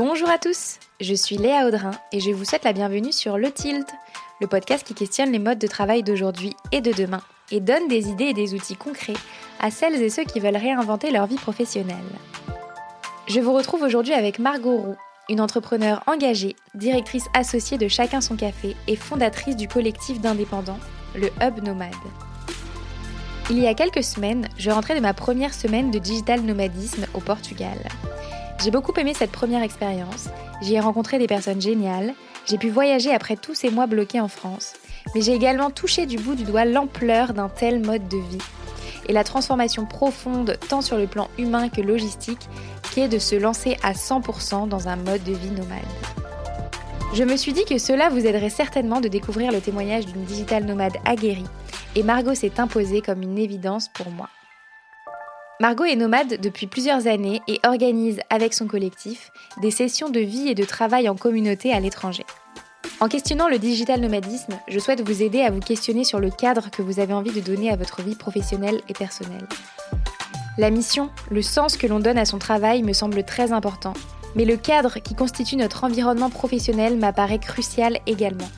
Bonjour à tous, je suis Léa Audrin et je vous souhaite la bienvenue sur Le Tilt, le podcast qui questionne les modes de travail d'aujourd'hui et de demain et donne des idées et des outils concrets à celles et ceux qui veulent réinventer leur vie professionnelle. Je vous retrouve aujourd'hui avec Margot Roux, une entrepreneure engagée, directrice associée de Chacun son café et fondatrice du collectif d'indépendants, le Hub Nomade. Il y a quelques semaines, je rentrais de ma première semaine de digital nomadisme au Portugal. J'ai beaucoup aimé cette première expérience, j'y ai rencontré des personnes géniales, j'ai pu voyager après tous ces mois bloqués en France, mais j'ai également touché du bout du doigt l'ampleur d'un tel mode de vie et la transformation profonde tant sur le plan humain que logistique qui est de se lancer à 100% dans un mode de vie nomade. Je me suis dit que cela vous aiderait certainement de découvrir le témoignage d'une digital nomade aguerrie et Margot s'est imposée comme une évidence pour moi. Margot est nomade depuis plusieurs années et organise avec son collectif des sessions de vie et de travail en communauté à l'étranger. En questionnant le digital nomadisme, je souhaite vous aider à vous questionner sur le cadre que vous avez envie de donner à votre vie professionnelle et personnelle. La mission, le sens que l'on donne à son travail me semble très important, mais le cadre qui constitue notre environnement professionnel m'apparaît crucial également.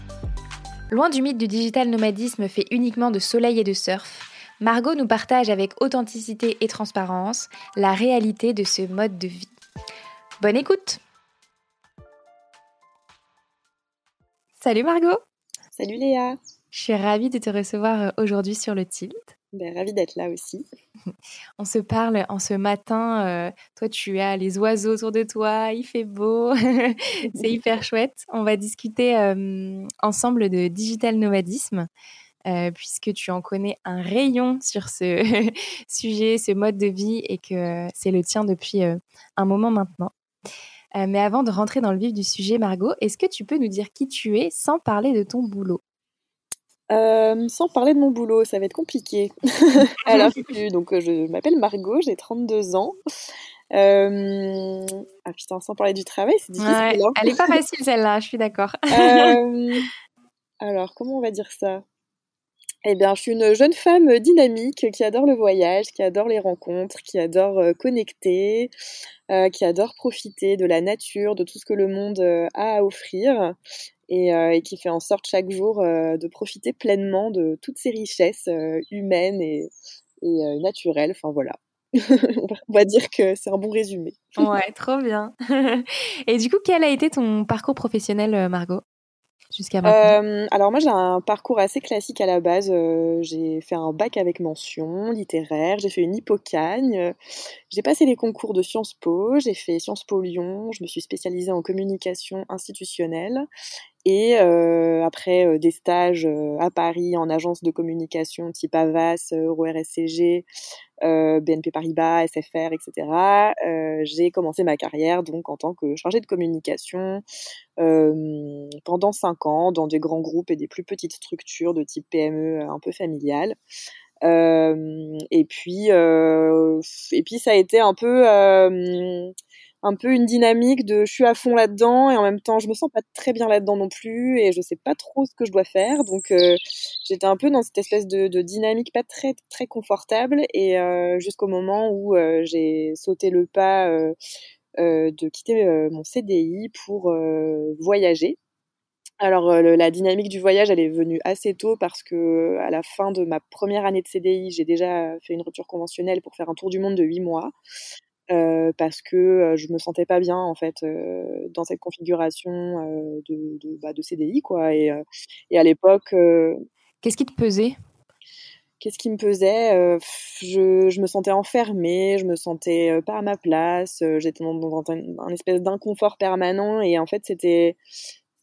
Loin du mythe du digital nomadisme fait uniquement de soleil et de surf, Margot nous partage avec authenticité et transparence la réalité de ce mode de vie. Bonne écoute Salut Margot Salut Léa Je suis ravie de te recevoir euh, aujourd'hui sur le Tilt. Ben, ravie d'être là aussi. On se parle en ce matin. Euh, toi, tu as les oiseaux autour de toi, il fait beau, c'est hyper chouette. On va discuter euh, ensemble de digital nomadisme. Euh, puisque tu en connais un rayon sur ce sujet, ce mode de vie, et que c'est le tien depuis un moment maintenant. mais avant de rentrer dans le vif du sujet, Margot, est-ce que tu peux nous dire qui tu es sans parler de ton boulot? Euh, sans parler de mon boulot, ça va être compliqué. Alors, donc, euh, je m'appelle Margot, j'ai 32 ans. Euh... Ah putain, sans parler du travail, c'est difficile. Ouais, hein. elle est pas facile celle-là, je suis d'accord. euh... Alors, comment on va dire ça? Eh bien, je suis une jeune femme dynamique qui adore le voyage, qui adore les rencontres, qui adore euh, connecter, euh, qui adore profiter de la nature, de tout ce que le monde euh, a à offrir et, qui fait en sorte chaque jour de profiter pleinement de toutes ces richesses humaines et, et naturelles. Enfin voilà. on va dire que c'est un bon résumé. Ouais, trop bien. et du coup, quel a été ton parcours professionnel, Margot? Jusqu'à euh, Alors moi j'ai un parcours assez classique à la base. Euh, j'ai fait un bac avec mention littéraire, j'ai fait une hippocagne, j'ai passé les concours de Sciences Po, j'ai fait Sciences Po Lyon, je me suis spécialisée en communication institutionnelle et euh, après euh, des stages euh, à Paris en agence de communication type Avas, Euro RSCG, BNP Paribas, SFR, etc. j'ai commencé ma carrière donc en tant que chargée de communication pendant cinq ans dans des grands groupes et des plus petites structures de type PME un peu familiale. et puis et puis ça a été un peu un peu une dynamique de je suis à fond là-dedans et en même temps je me sens pas très bien là-dedans non plus et je sais pas trop ce que je dois faire donc euh, j'étais un peu dans cette espèce de, dynamique pas très très confortable et euh, jusqu'au moment où euh, j'ai sauté le pas de quitter mon CDI pour voyager alors la dynamique du voyage, elle est venue assez tôt parce que à la fin de ma première année de CDI, j'ai déjà fait une rupture conventionnelle pour faire un tour du monde de huit mois. Euh, parce que euh, je me sentais pas bien en fait euh, dans cette configuration de, de, bah, de, CDI quoi. Et, et à l'époque qu'est-ce qui te pesait? qu'est-ce qui me pesait? Je, je, me sentais enfermée je me sentais pas à ma place j'étais dans, dans, un, un, espèce d'inconfort permanent. Et en fait c'était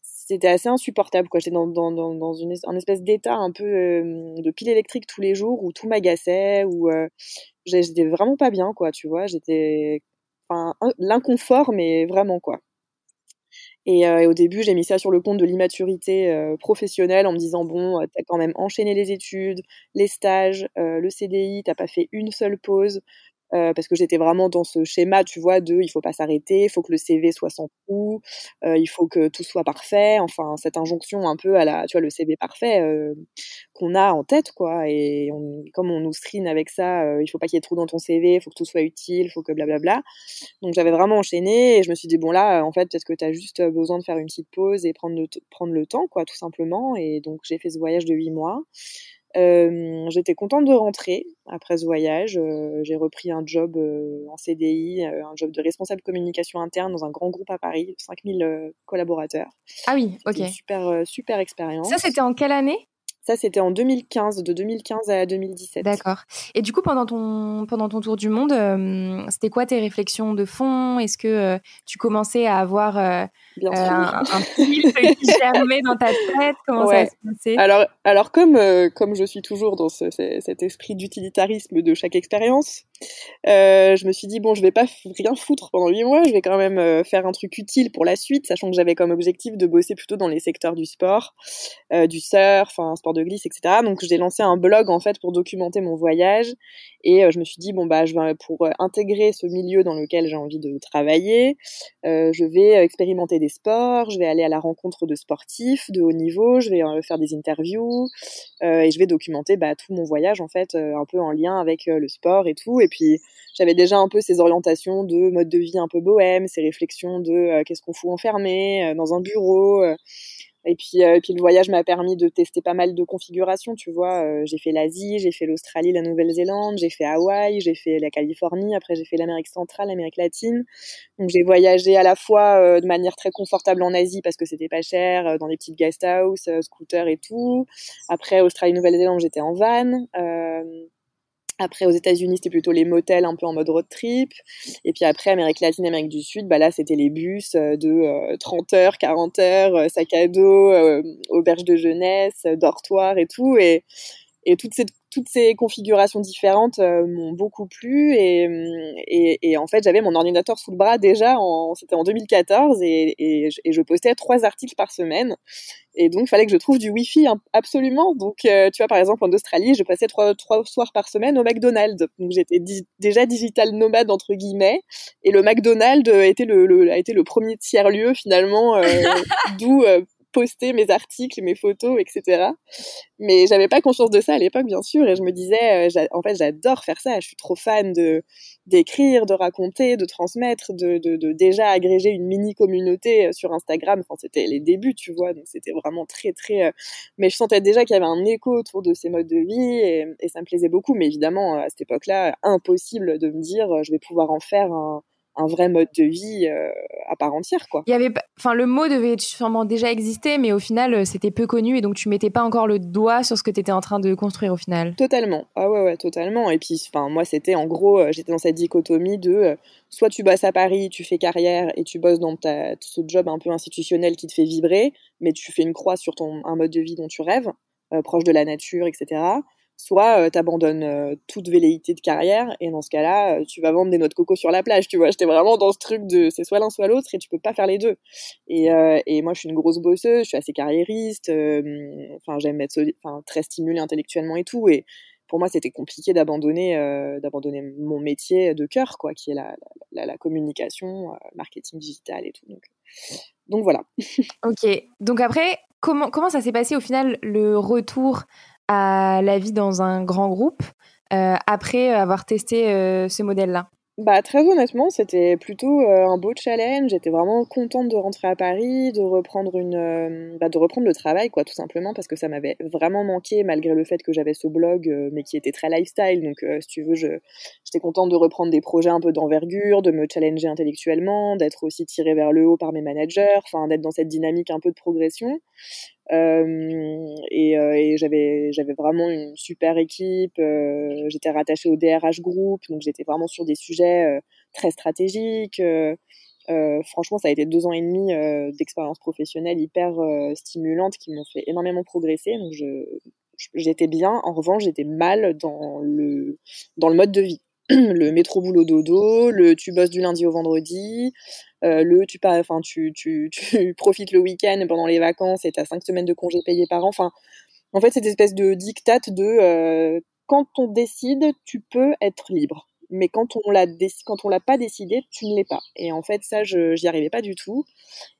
c'était assez insupportable quoi. J'étais dans, dans, dans une un espèce d'état un peu de pile électrique tous les jours où tout m'agaçait où j'étais vraiment pas bien, quoi, tu vois. J'étais, enfin, l'inconfort, mais vraiment, quoi. Et, euh, et, au début, j'ai mis ça sur le compte de l'immaturité euh, professionnelle en me disant bon, t'as quand même enchaîné les études, les stages, euh, le CDI, t'as pas fait une seule pause. Euh, parce que j'étais vraiment dans ce schéma, tu vois, de il faut pas s'arrêter, il faut que le CV soit sans trou, euh, il faut que tout soit parfait, enfin cette injonction un peu à la, tu vois, le CV parfait euh, qu'on a en tête, quoi. Et comme on nous strine avec ça, il faut pas qu'il y ait de trou dans ton CV, il faut que tout soit utile, il faut que blablabla. Donc j'avais vraiment enchaîné et je me suis dit bon là, en fait, peut-être que tu as juste besoin de faire une petite pause et prendre le, prendre le temps, quoi, tout simplement. Et donc j'ai fait ce voyage de huit mois. Euh, j'étais contente de rentrer après ce voyage. Euh, j'ai repris un job euh, en CDI, un job de responsable communication interne dans un grand groupe à Paris, 5000 collaborateurs. Ah oui, ok. Super, super expérience. Ça, c'était en quelle année? Ça, c'était en 2015, de 2015 à 2017. D'accord. Et du coup, pendant ton, pendant ton tour du monde, c'était quoi tes réflexions de fond? Est-ce que tu commençais à avoir Bien euh, sûr. un, un film qui germait dans ta tête? Comment Ouais. ça se passait Alors, alors comme, euh, comme je suis toujours dans ce- ce- cet esprit d'utilitarisme de chaque expérience, euh, je me suis dit, bon, je vais pas rien foutre pendant huit mois, je vais quand même euh, faire un truc utile pour la suite, sachant que j'avais comme objectif de bosser plutôt dans les secteurs du sport, euh, du surf, un sport de glisse, etc. Donc, j'ai lancé un blog, en fait, pour documenter mon voyage. Et je me suis dit, bon, bah, je vais, pour intégrer ce milieu dans lequel j'ai envie de travailler, je vais expérimenter des sports, je vais aller à la rencontre de sportifs de haut niveau, je vais faire des interviews et je vais documenter bah, tout mon voyage en fait, un peu en lien avec le sport et tout. Puis j'avais déjà un peu ces orientations de mode de vie un peu bohème, ces réflexions de euh, qu'est-ce qu'on fout enfermé euh, dans un bureau. euh, et puis, et le voyage m'a permis de tester pas mal de configurations, tu vois. J'ai fait l'Asie, j'ai fait l'Australie, la Nouvelle-Zélande, j'ai fait Hawaï, j'ai fait la Californie, après j'ai fait l'Amérique centrale, l'Amérique latine. Donc j'ai voyagé à la fois de manière très confortable en Asie parce que c'était pas cher, dans des petites guest house, scooters et tout. Après Australie, Nouvelle-Zélande, j'étais en van. Euh, après, aux États-Unis, c'était plutôt les motels un peu en mode road trip. Et puis après, Amérique latine, Amérique du Sud, bah là, c'était les bus euh, de euh, 30 heures, 40 heures, euh, sac à dos, euh, auberge de jeunesse, euh, dortoir et tout. Et, et toutes ces toutes ces configurations différentes euh, m'ont beaucoup plu et, et, et en fait j'avais mon ordinateur sous le bras déjà c'était en 2014 et, et, je- et je postais trois articles par semaine. Et donc il fallait que je trouve du wifi hein, absolument. Donc euh, tu vois par exemple en Australie je passais trois trois soirs par semaine au McDonald's. Donc j'étais di- déjà digital nomade entre guillemets. Et le McDonald's était le, le- a été le premier tiers lieu finalement euh, d'où euh, poster mes articles, mes photos, etc. Mais j'avais pas conscience de ça à l'époque, bien sûr, et je me disais, euh, en fait, j'adore faire ça. Je suis trop fan de d'écrire, de raconter, de transmettre, de, déjà agréger une mini communauté euh, sur Instagram. Enfin, c'était les débuts, tu vois, donc c'était vraiment très très. euh, Mais je sentais déjà qu'il y avait un écho autour de ces modes de vie, et, et ça me plaisait beaucoup. Mais évidemment, à cette époque-là, impossible de me dire, je vais pouvoir en faire un un vrai mode de vie euh, à part entière, quoi. Il y avait, enfin, le mot devait sûrement déjà exister, mais au final, euh, c'était peu connu et donc tu mettais pas encore le doigt sur ce que tu étais en train de construire au final. Totalement. Ah ouais, ouais, totalement. Et puis, enfin, moi, c'était en gros, euh, j'étais dans cette dichotomie de euh, soit tu bosses à Paris, tu fais carrière et tu bosses dans ta, ce job un peu institutionnel qui te fait vibrer, mais tu fais une croix sur ton, un mode de vie dont tu rêves, euh, proche de la nature, etc. Soit euh, t'abandonnes euh, toute velléité de carrière et dans ce cas-là, euh, tu vas vendre des noix de coco sur la plage, tu vois. J'étais vraiment dans ce truc de c'est soit l'un soit l'autre et tu peux pas faire les deux. Et, euh, et moi, je suis une grosse bosseuse, je suis assez carriériste, enfin, j'aime être enfin, très stimulée intellectuellement et tout. Et pour moi, c'était compliqué d'abandonner d'abandonner mon métier de cœur, quoi, qui est la, la, la communication, marketing digital et tout. Donc, donc voilà. Ok. Donc après, comment, comment ça s'est passé au final le retour à la vie dans un grand groupe euh, après avoir testé euh, ce modèle-là Bah très honnêtement, c'était plutôt euh, un beau challenge. J'étais vraiment contente de rentrer à Paris, de reprendre une, bah, de reprendre le travail, quoi, tout simplement parce que ça m'avait vraiment manqué malgré le fait que j'avais ce blog, mais qui était très lifestyle. Donc, si tu veux, j'étais contente de reprendre des projets un peu d'envergure, de me challenger intellectuellement, d'être aussi tirée vers le haut par mes managers, d'être dans cette dynamique un peu de progression. Euh, et, euh, j'avais vraiment une super équipe. euh, j'étais rattachée au DRH Group, donc j'étais vraiment sur des sujets très stratégiques. franchement, ça a été deux ans et demi d'expérience professionnelle hyper stimulante qui m'ont fait énormément progresser. Donc j'étais bien. En revanche, j'étais mal dans le dans le mode de vie. le métro boulot dodo, le tu bosses du lundi au vendredi, euh, le tu enfin tu, tu, tu profites le week-end pendant les vacances et t'as cinq semaines de congés payés par an. Enfin, en fait, cette espèce de dictate de euh, quand on décide, tu peux être libre. mais quand on l'a quand on l'a pas décidé, tu ne l'es pas. Et en fait, ça, je j'y arrivais pas du tout.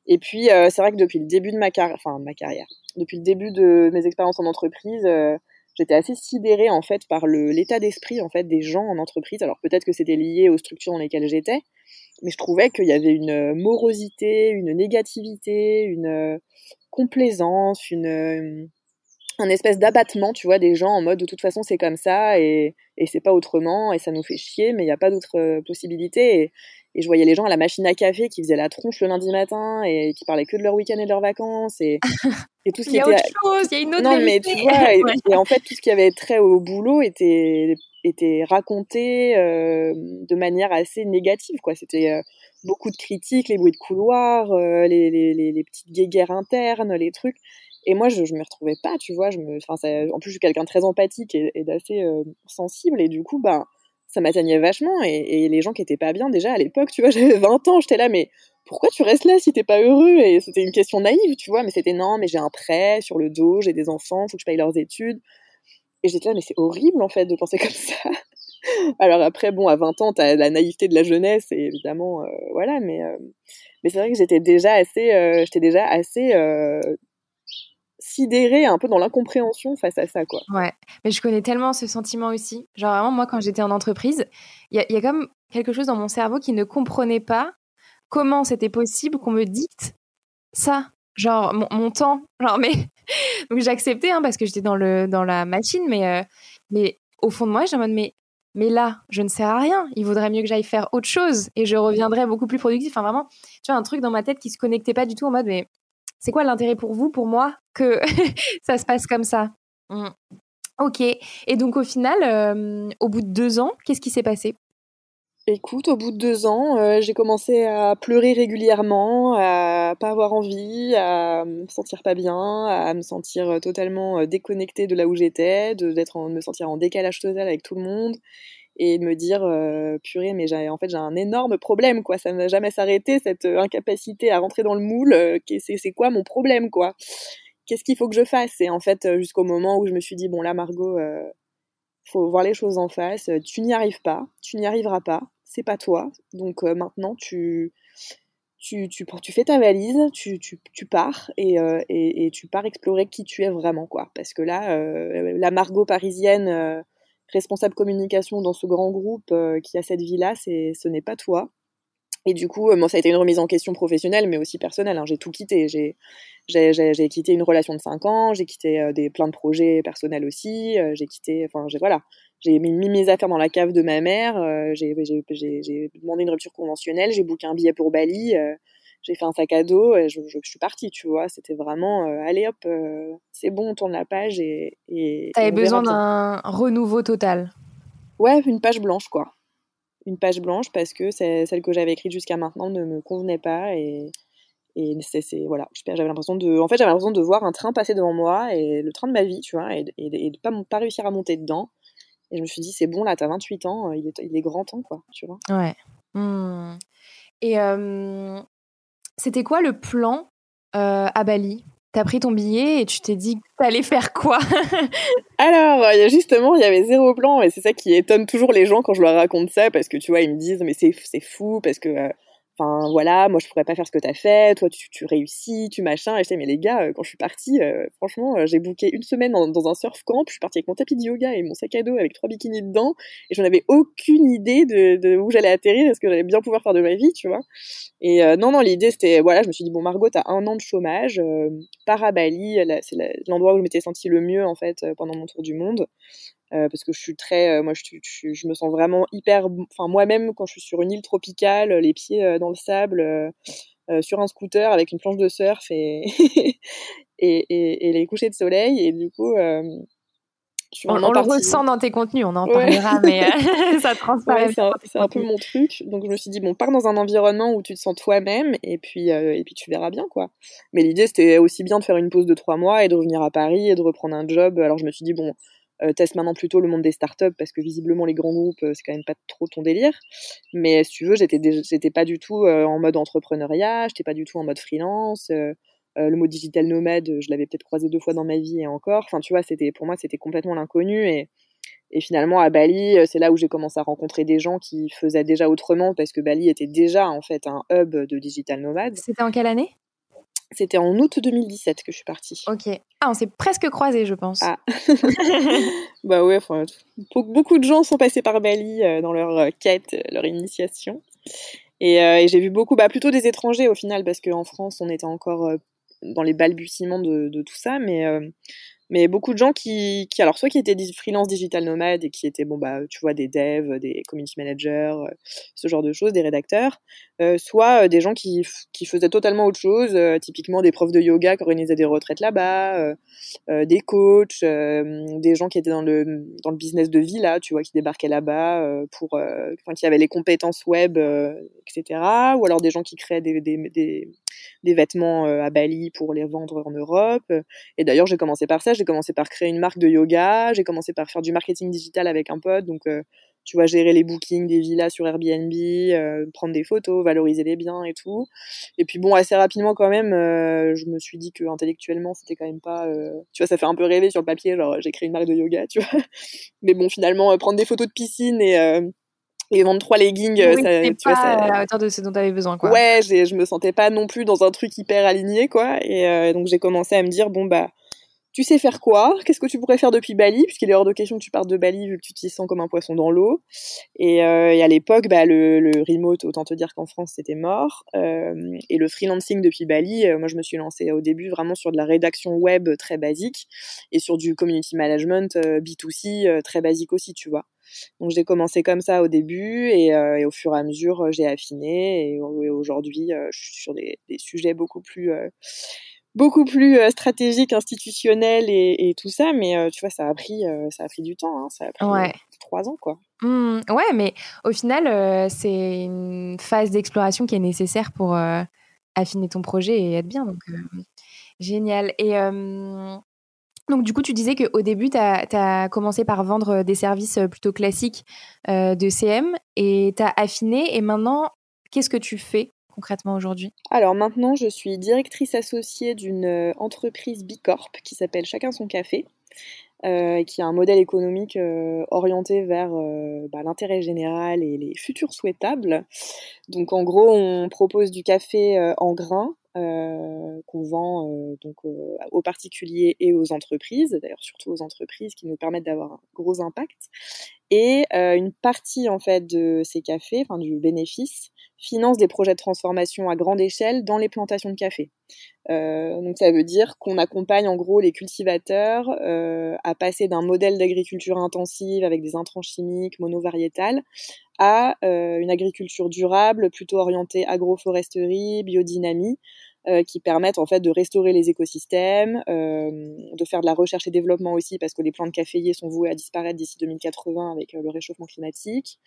Et puis, euh, c'est vrai que depuis le début de ma carrière, enfin ma carrière, depuis le début de mes expériences en entreprise, j'étais assez sidérée en fait par l'état d'esprit en fait des gens en entreprise. Alors peut-être que c'était lié aux structures dans lesquelles j'étais, mais je trouvais qu'il y avait une morosité, une négativité, une complaisance, une un espèce d'abattement, tu vois, des gens en mode de toute façon c'est comme ça et, et c'est pas autrement et ça nous fait chier, mais il n'y a pas d'autre euh, possibilité. Et, et, je voyais les gens à la machine à café qui faisaient la tronche le lundi matin et qui parlaient que de leur week-end et de leurs vacances et, et tout ce qui était. Il y a autre chose, il y a une autre Non, mais tu vois, et, en fait tout ce qui avait trait au boulot était était raconté euh, de manière assez négative, quoi. C'était euh, beaucoup de critiques, les bruits de couloir, les, les, les, petites guéguerres internes, les trucs. Et moi, je, je me retrouvais pas, tu vois. Je me, en plus, je suis quelqu'un de très empathique et, d'assez euh, sensible. Et du coup, ben, ça m'atteignait vachement. Et, les gens qui étaient pas bien, déjà à l'époque, tu vois, j'avais 20 ans, j'étais là, mais pourquoi tu restes là si t'es pas heureux? Et c'était une question naïve, tu vois. Mais c'était non, mais j'ai un prêt sur le dos, j'ai des enfants, faut que je paye leurs études. Et j'étais là, mais c'est horrible en fait de penser comme ça. Alors après, bon, à 20 ans, t'as la naïveté de la jeunesse, et évidemment, euh, voilà, mais, euh, mais c'est vrai que j'étais déjà assez, j'étais déjà assez sidérée, un peu dans l'incompréhension face à ça, quoi. Ouais, mais je connais tellement ce sentiment aussi. Genre vraiment, moi, quand j'étais en entreprise, il y, a comme quelque chose dans mon cerveau qui ne comprenait pas comment c'était possible qu'on me dicte ça, genre mon, temps, genre mais donc j'acceptais hein, parce que j'étais dans le dans la machine, mais euh, mais au fond de moi, j'ai en mode mais mais là, je ne sers à rien. Il vaudrait mieux que j'aille faire autre chose et je reviendrai beaucoup plus productif. Enfin, vraiment, tu vois, un truc dans ma tête qui se connectait pas du tout en mode, mais c'est quoi l'intérêt pour vous, pour moi, que ça se passe comme ça? Mmh. Ok. Et donc, au final, euh, au bout de deux ans, qu'est-ce qui s'est passé? Écoute, au bout de deux ans, euh, j'ai commencé à pleurer régulièrement, à pas avoir envie, à me sentir pas bien, à me sentir totalement déconnectée de là où j'étais, de, d'être me sentir en décalage total avec tout le monde et me dire euh, purée mais j'ai en fait j'ai un énorme problème quoi. Ça ne va jamais s'arrêter cette euh, incapacité à rentrer dans le moule euh, c'est c'est quoi mon problème quoi? Qu'est-ce qu'il faut que je fasse? Et en fait euh, jusqu'au moment où je me suis dit bon là Margot faut voir les choses en face tu n'y arrives pas tu n'y arriveras pas c'est pas toi donc maintenant tu tu, tu, tu fais ta valise, tu, tu, tu pars et, et, et, tu pars explorer qui tu es vraiment, quoi. Parce que là, la Margot parisienne responsable communication dans ce grand groupe euh, qui a cette vie-là, ce n'est pas toi. Et du coup, moi, ça a été une remise en question professionnelle, mais aussi personnelle. Hein. J'ai tout quitté. J'ai, j'ai, quitté une relation de 5 ans, j'ai quitté euh, des, plein de projets personnels aussi, euh, j'ai quitté, enfin, voilà, j'ai mis, mes affaires dans la cave de ma mère, j'ai, j'ai, demandé une rupture conventionnelle, j'ai booké un billet pour Bali, j'ai fait un sac à dos et je, je, suis partie, tu vois. C'était vraiment, euh, allez hop, euh, c'est bon, on tourne la page et. T'avais besoin d'un renouveau total. Ouais, une page blanche, quoi. Une page blanche parce que celle que j'avais écrite jusqu'à maintenant ne me convenait pas et. Et c'est, voilà, j'avais l'impression de, en fait, j'avais l'impression de voir un train passer devant moi et le train de ma vie, tu vois, et, et, de pas, pas réussir à monter dedans. Et je me suis dit, c'est bon, là, t'as 28 ans, il est, il est grand temps, quoi, tu vois. Ouais. Hmm. Et euh, c'était quoi le plan euh, à Bali? T'as pris ton billet et tu t'es dit que t'allais faire quoi? Alors, justement, il y avait zéro plan et c'est ça qui étonne toujours les gens quand je leur raconte ça parce que tu vois, ils me disent mais c'est fou parce que euh, Enfin, voilà, moi je pourrais pas faire ce que t'as fait, toi tu, réussis, tu machin. Et je disais, mais les gars, euh, quand je suis partie, euh, franchement, euh, j'ai booké une semaine dans un surf camp, je suis partie avec mon tapis de yoga et mon sac à dos avec trois bikinis dedans, et j'en avais aucune idée de, où j'allais atterrir et ce que j'allais bien pouvoir faire de ma vie, tu vois. Et non, non, l'idée c'était, voilà, je me suis dit, bon, Margot, t'as un an de chômage, pars à Bali, c'est l'endroit où je m'étais sentie le mieux en fait pendant mon tour du monde. Euh, parce que je suis très, euh, moi je, je, je, me sens vraiment hyper, enfin moi-même quand je suis sur une île tropicale, les pieds euh, dans le sable, sur un scooter avec une planche de surf et et, et, et, les couchers de soleil et du coup. on, le ressent dans tes contenus, on en parlera, mais ça transparaît. c'est un, peu mon truc. Donc je me suis dit bon, pars dans un environnement où tu te sens toi-même et puis et puis tu verras bien quoi. Mais l'idée c'était aussi bien de faire une pause de trois mois et de revenir à Paris et de reprendre un job. Alors je me suis dit bon, euh, teste maintenant plutôt le monde des startups parce que visiblement les grands groupes euh, c'est quand même pas trop ton délire. Mais si tu veux, j'étais pas du tout euh, en mode entrepreneuriat, j'étais pas du tout en mode freelance. le mot digital nomade, je l'avais peut-être croisé deux fois dans ma vie et encore. Enfin, tu vois, c'était pour moi c'était complètement l'inconnu et et finalement, à Bali, c'est là où j'ai commencé à rencontrer des gens qui faisaient déjà autrement parce que Bali était déjà en fait un hub de digital nomade. C'était en quelle année? C'était en août 2017 que je suis partie. Ok. Ah, on s'est presque croisés, je pense. Ah. bah ouais, beaucoup de gens sont passés par Bali euh, dans leur euh, quête, euh, leur initiation. Et, j'ai vu beaucoup, bah plutôt des étrangers au final, parce qu'en France, on était encore dans les balbutiements de, de tout ça, mais mais beaucoup de gens qui, qui alors soit qui étaient freelance digital nomades et qui étaient bon bah tu vois des devs, des community managers, euh, ce genre de choses, des rédacteurs, euh, soit euh, des gens qui, qui faisaient totalement autre chose, typiquement des profs de yoga qui organisaient des retraites là-bas, des coachs, des gens qui étaient dans le dans le business de vie là, tu vois, qui débarquaient là-bas pour, qui avaient les compétences web, etc. Ou alors des gens qui créaient des, des, des, des vêtements à Bali pour les vendre en Europe. Et d'ailleurs j'ai commencé par ça j'ai commencé par créer une marque de yoga, j'ai commencé par faire du marketing digital avec un pote, donc euh, tu vois, gérer les bookings des villas sur Airbnb, euh, prendre des photos, valoriser les biens et tout. Et puis bon, assez rapidement quand même, euh, je me suis dit que intellectuellement, c'était quand même pas, tu vois, ça fait un peu rêver sur le papier, genre j'ai créé une marque de yoga, tu vois. Mais bon, finalement, prendre des photos de piscine et et vendre trois leggings, oui, ça, tu pas vois, ça... à la hauteur de ce dont tu avais besoin, quoi. Ouais, je me sentais pas non plus dans un truc hyper aligné, quoi. Et donc j'ai commencé à me dire, bon bah, tu sais faire quoi? Qu'est-ce que tu pourrais faire depuis Bali? Puisqu'il est hors de question que tu partes de Bali vu que tu t'y sens comme un poisson dans l'eau. Et, euh, à l'époque, bah, le, remote, autant te dire qu'en France, c'était mort. Euh, et le freelancing depuis Bali, euh, moi, je me suis lancée au début vraiment sur de la rédaction web très basique et sur du community management B2C très basique aussi, tu vois. Donc j'ai commencé comme ça au début et, au fur et à mesure, j'ai affiné. Et, aujourd'hui, je suis sur des sujets beaucoup plus beaucoup plus euh, stratégique, institutionnel et, tout ça, mais euh, tu vois, ça a pris, euh, ça a pris du temps, hein, ça a pris trois ans, quoi. Mmh, ouais, mais au final, c'est une phase d'exploration qui est nécessaire pour affiner ton projet et être bien, donc génial. Et donc, du coup, tu disais qu'au début, tu as, commencé par vendre des services plutôt classiques de CM et tu as affiné. Et maintenant, qu'est-ce que tu fais concrètement aujourd'hui Alors maintenant, je suis directrice associée d'une euh, entreprise Bicorp qui s'appelle Chacun son café. Euh, qui a un modèle économique euh, orienté vers bah, l'intérêt général et les futurs souhaitables. Donc en gros, on propose du café en grains qu'on vend donc aux particuliers et aux entreprises, d'ailleurs surtout aux entreprises qui nous permettent d'avoir un gros impact. Et une partie en fait de ces cafés, enfin du bénéfice, finance des projets de transformation à grande échelle dans les plantations de café. Euh, donc ça veut dire qu'on accompagne en gros les cultivateurs euh, à passer d'un modèle d'agriculture intensive avec des intrants chimiques monovariétales à euh, une agriculture durable plutôt orientée agroforesterie, biodynamie, euh, qui permettent en fait de restaurer les écosystèmes, euh, de faire de la recherche et développement aussi parce que les plantes caféiers sont vouées à disparaître d'ici 2080 avec euh, le réchauffement climatique,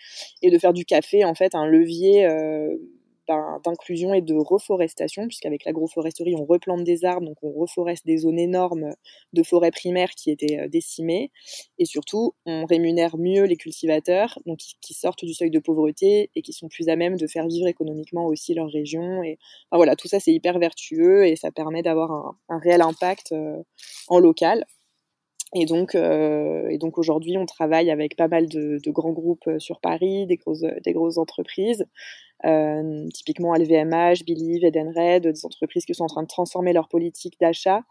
et de faire du café en fait un levier d'inclusion et de reforestation, puisqu'avec l'agroforesterie, on replante des arbres, donc on reforeste des zones énormes de forêts primaires qui étaient euh, décimées. Et surtout, on rémunère mieux les cultivateurs, donc qui, sortent du seuil de pauvreté et qui sont plus à même de faire vivre économiquement aussi leur région. Et voilà, tout ça c'est hyper vertueux et ça permet d'avoir un, réel impact euh, en local. Et donc, euh, donc aujourd'hui, on travaille avec pas mal de, grands groupes sur Paris, des grosses, grosses entreprises, euh, typiquement LVMH, Believe, Edenred, des entreprises qui sont en train de transformer leur politique d'achat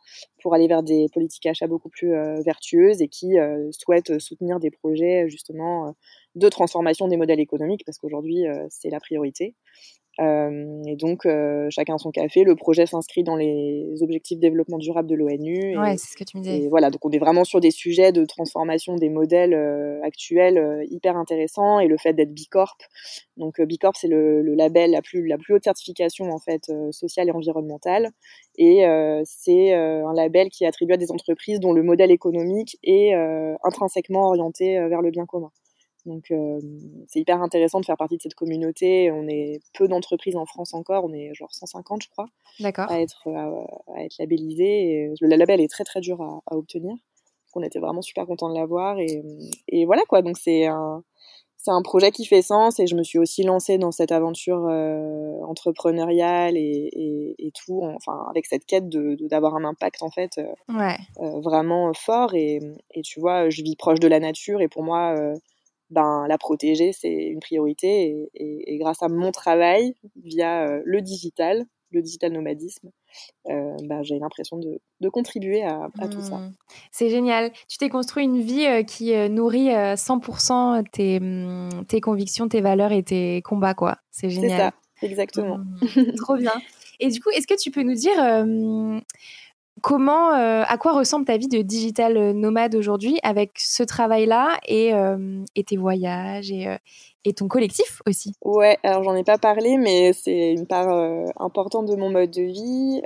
pour aller vers des politiques d'achat beaucoup plus euh, vertueuses et qui euh, souhaitent soutenir des projets justement de transformation des modèles économiques parce qu'aujourd'hui c'est la priorité. Euh, et donc, euh, chacun son café. Le projet s'inscrit dans les objectifs de développement durable de l'ONU. Ouais, c'est ce que tu me disais. Et voilà, donc on est vraiment sur des sujets de transformation des modèles euh, actuels hyper intéressants. Et le fait d'être Bicorp, donc Bicorp, c'est le, le, label la plus, la plus haute certification en fait sociale et environnementale. Et c'est un label qui est attribué à des entreprises dont le modèle économique est intrinsèquement orienté vers le bien commun. Donc c'est hyper intéressant de faire partie de cette communauté. On est peu d'entreprises en France encore, on est genre 150 je crois, à être à, être labellisé. le label est très très dur à, obtenir. on était vraiment super content de l'avoir et, et voilà quoi. Donc c'est un c'est un projet qui fait sens et je me suis aussi lancée dans cette aventure entrepreneuriale et, et, tout, enfin avec cette quête de d'avoir un impact en fait ouais. vraiment fort et, et, tu vois, je vis proche de la nature et pour moi ben, la protéger, c'est une priorité. Et, grâce à mon travail, via euh, le digital, le digital nomadisme, euh, ben, j'ai l'impression de, contribuer à, tout ça. Mmh. C'est génial. Tu t'es construit une vie euh, qui nourrit 100% tes, mmh, tes, convictions, tes valeurs et tes combats, quoi. C'est génial. C'est ça, exactement. Mmh. trop bien. Et du coup, est-ce que tu peux nous dire Comment, euh, à quoi ressemble ta vie de digital nomade aujourd'hui avec ce travail-là et, euh, tes voyages et, euh, ton collectif aussi? Ouais, alors j'en ai pas parlé, mais c'est une part importante de mon mode de vie.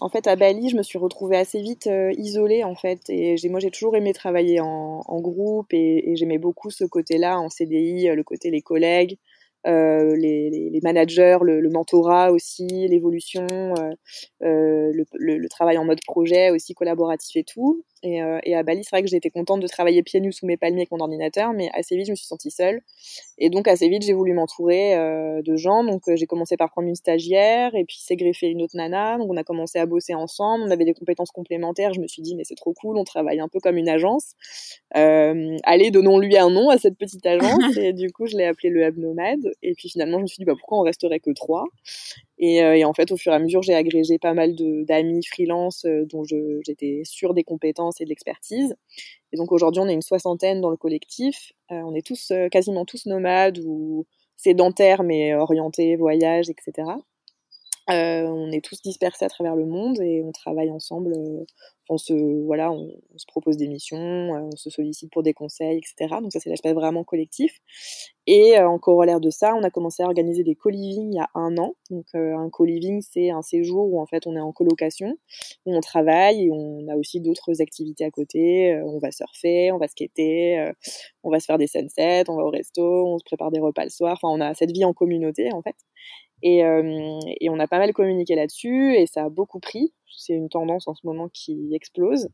en fait, à Bali, je me suis retrouvée assez vite isolée en fait, et moi j'ai toujours aimé travailler en, en groupe et, et j'aimais beaucoup ce côté-là en CDI, le côté les collègues. Euh, les, managers, le, le, mentorat aussi, l'évolution, euh, euh, le, le, travail en mode projet aussi collaboratif et tout. Et, euh, et à Bali, c'est vrai que j'étais contente de travailler pieds nus sous mes palmiers avec mon ordinateur, mais assez vite, je me suis sentie seule. Et donc, assez vite, j'ai voulu m'entourer euh, de gens. Donc, euh, j'ai commencé par prendre une stagiaire, et puis s'est greffé une autre nana. Donc, on a commencé à bosser ensemble. On avait des compétences complémentaires. Je me suis dit, mais c'est trop cool, on travaille un peu comme une agence. Allez, donnons-lui un nom à cette petite agence. et du coup, je l'ai appelé le Hub Nomade. Et puis, finalement, je me suis dit, bah, pourquoi on resterait que trois? Euh, et, en fait, au fur et à mesure, j'ai agrégé pas mal d'amis freelance euh, dont j'étais sûre des compétences et de l'expertise. Et donc aujourd'hui, on est une soixantaine dans le collectif. Euh, on est tous, quasiment tous nomades ou sédentaires, mais orientés, voyage, etc. on est tous dispersés à travers le monde et on travaille ensemble on se voilà, on, se propose des missions, euh, on se sollicite pour des conseils, etc. Donc ça c'est l'aspect vraiment collectif. Et euh, en corollaire de ça, on a commencé à organiser des co-living il y a un an. Donc euh, un co-living c'est un séjour où en fait on est en colocation, où on travaille et on a aussi d'autres activités à côté. on va surfer, on va skater, on va se faire des sunsets, on va au resto, on se prépare des repas le soir. Enfin on a cette vie en communauté en fait. Et, et, on a pas mal communiqué là-dessus et ça a beaucoup pris c'est une tendance en ce moment qui explose.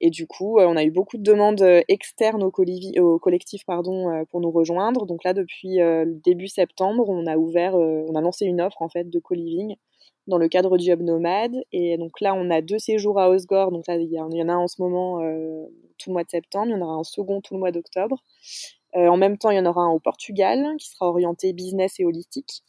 Et du coup, euh, on a eu beaucoup de demandes euh, externes au, collectif pardon, euh, pour nous rejoindre. Donc là, depuis début septembre, on a ouvert, on a lancé une offre en fait de co-living dans le cadre du Hub Nomade. Et donc là, on a deux séjours à Osgore. Donc là, il y, en a en ce moment tout le mois de septembre. Il y en aura un second tout le mois d'octobre. en même temps, il y en aura un au Portugal qui sera orienté business et holistique.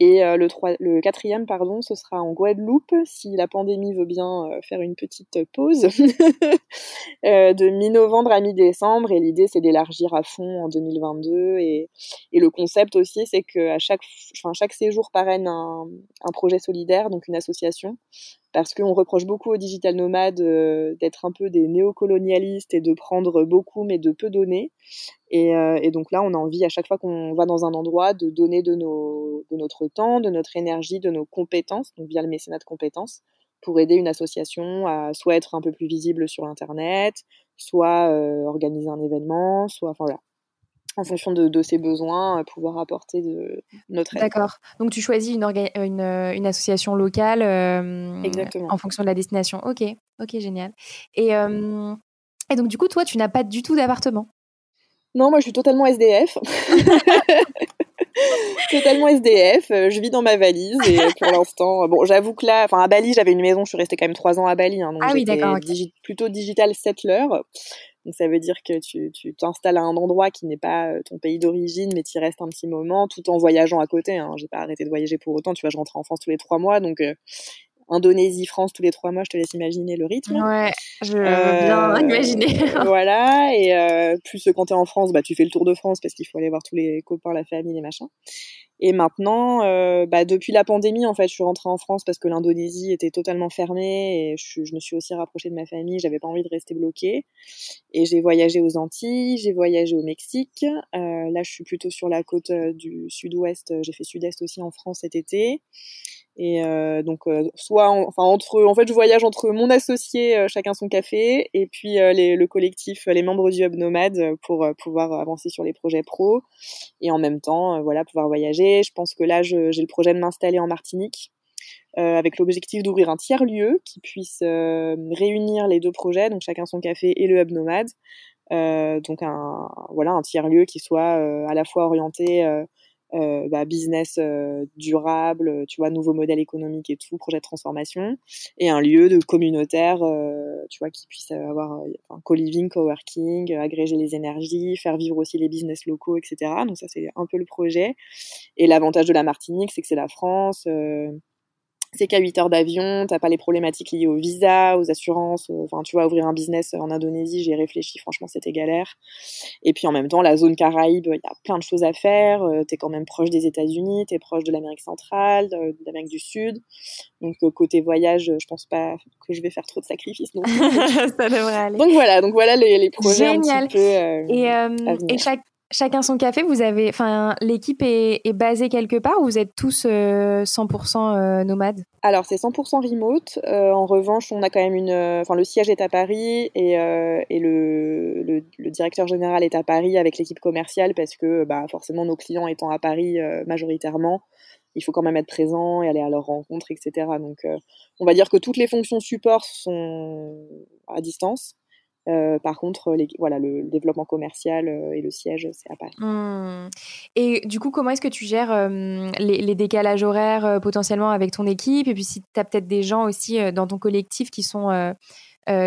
Et euh, le, le quatrième, pardon, ce sera en Guadeloupe, si la pandémie veut bien euh, faire une petite pause, euh, de mi-novembre à mi-décembre. Et l'idée, c'est d'élargir à fond en 2022. Et, et le concept aussi, c'est qu'à chaque, chaque séjour parraine un, un projet solidaire, donc une association, parce qu'on reproche beaucoup aux digital nomades euh, d'être un peu des néocolonialistes et de prendre beaucoup mais de peu donner. Et, euh, et donc là, on a envie à chaque fois qu'on va dans un endroit de donner de, notre temps, de notre énergie, de nos compétences, donc via le mécénat de compétences, pour aider une association à soit être un peu plus visible sur Internet, soit euh, organiser un événement, soit, enfin voilà, en fonction de, ses besoins, euh, pouvoir apporter de notre aide. D'accord. Donc tu choisis une, une, euh, une association locale euh, en fonction de la destination. Ok, ok, génial. Et, et donc du coup, toi, tu n'as pas du tout d'appartement? Non, moi je suis totalement SDF. totalement SDF. Je vis dans ma valise et pour l'instant, bon, j'avoue que là, enfin à Bali, j'avais une maison. Je suis restée quand même trois ans à Bali, hein, donc ah oui, d'accord. plutôt digital settler. Donc ça veut dire que tu t'installes à un endroit qui n'est pas euh, ton pays d'origine, mais tu y restes un petit moment, tout en voyageant à côté. Hein. J'ai pas arrêté de voyager pour autant. Tu vois, je rentre en France tous les trois mois, donc euh, Indonésie, France tous les trois mois, je te laisse imaginer le rythme. Ouais, je veux bien euh, imaginer. voilà, et euh, plus quand tu es en France, bah, tu fais le tour de France parce qu'il faut aller voir tous les copains, la famille, les machins. Et maintenant, euh, bah, depuis la pandémie, en fait, je suis rentrée en France parce que l'Indonésie était totalement fermée et je, me suis aussi rapprochée de ma famille. J'avais pas envie de rester bloquée. Et j'ai voyagé aux Antilles, j'ai voyagé au Mexique. Euh, là, je suis plutôt sur la côte euh, du sud-ouest. J'ai fait sud-est aussi en France cet été. Et donc, soit, enfin, entre, en fait, je voyage entre mon associé, chacun son café, et puis le collectif, les membres du Hub Nomade, pour pouvoir avancer sur les projets pro, et en même temps, voilà, pouvoir voyager. Je pense que là, j'ai le projet de m'installer en Martinique, avec l'objectif d'ouvrir un tiers lieu qui puisse réunir les deux projets, donc chacun son café et le Hub Nomade, donc un voilà un tiers lieu qui soit à la fois orienté euh, bah, business euh, durable, tu vois, nouveaux modèles économiques et tout, projet de transformation, et un lieu de communautaire, euh, tu vois, qui puisse avoir un co-living, co-working, agréger les énergies, faire vivre aussi les business locaux, etc. Donc ça, c'est un peu le projet. Et l'avantage de la Martinique, c'est que c'est la France c'est qu'à 8 heures d'avion, t'as pas les problématiques liées au visa, aux assurances. Euh, enfin, tu vois, ouvrir un business en Indonésie, j'ai réfléchi, franchement, c'était galère. Et puis en même temps, la zone Caraïbe, il y a plein de choses à faire. Euh, t'es quand même proche des États-Unis, t'es proche de l'Amérique centrale, de, l'Amérique du Sud. Donc euh, côté voyage, je pense pas que je vais faire trop de sacrifices. Donc, Ça devrait aller. Donc voilà, donc voilà les, les projets Génial. un petit peu. et, et chaque chacun son café, vous avez, enfin, l'équipe est, basée quelque part ou vous êtes tous 100% euh, euh, nomades? Alors c'est 100% remote. Euh, en revanche, on a quand même une, enfin, le siège est à Paris et, et le, le, directeur général est à Paris avec l'équipe commerciale parce que, bah, forcément, nos clients étant à Paris majoritairement, il faut quand même être présent et aller à leur rencontre, etc. Donc, on va dire que toutes les fonctions support sont à distance. Euh, par contre, voilà, le, développement commercial euh, et le siège, c'est à Paris. Mmh. Et du coup, comment est-ce que tu gères euh, les, décalages horaires potentiellement avec ton équipe? Et puis, si tu as peut-être des gens aussi dans ton collectif qui sont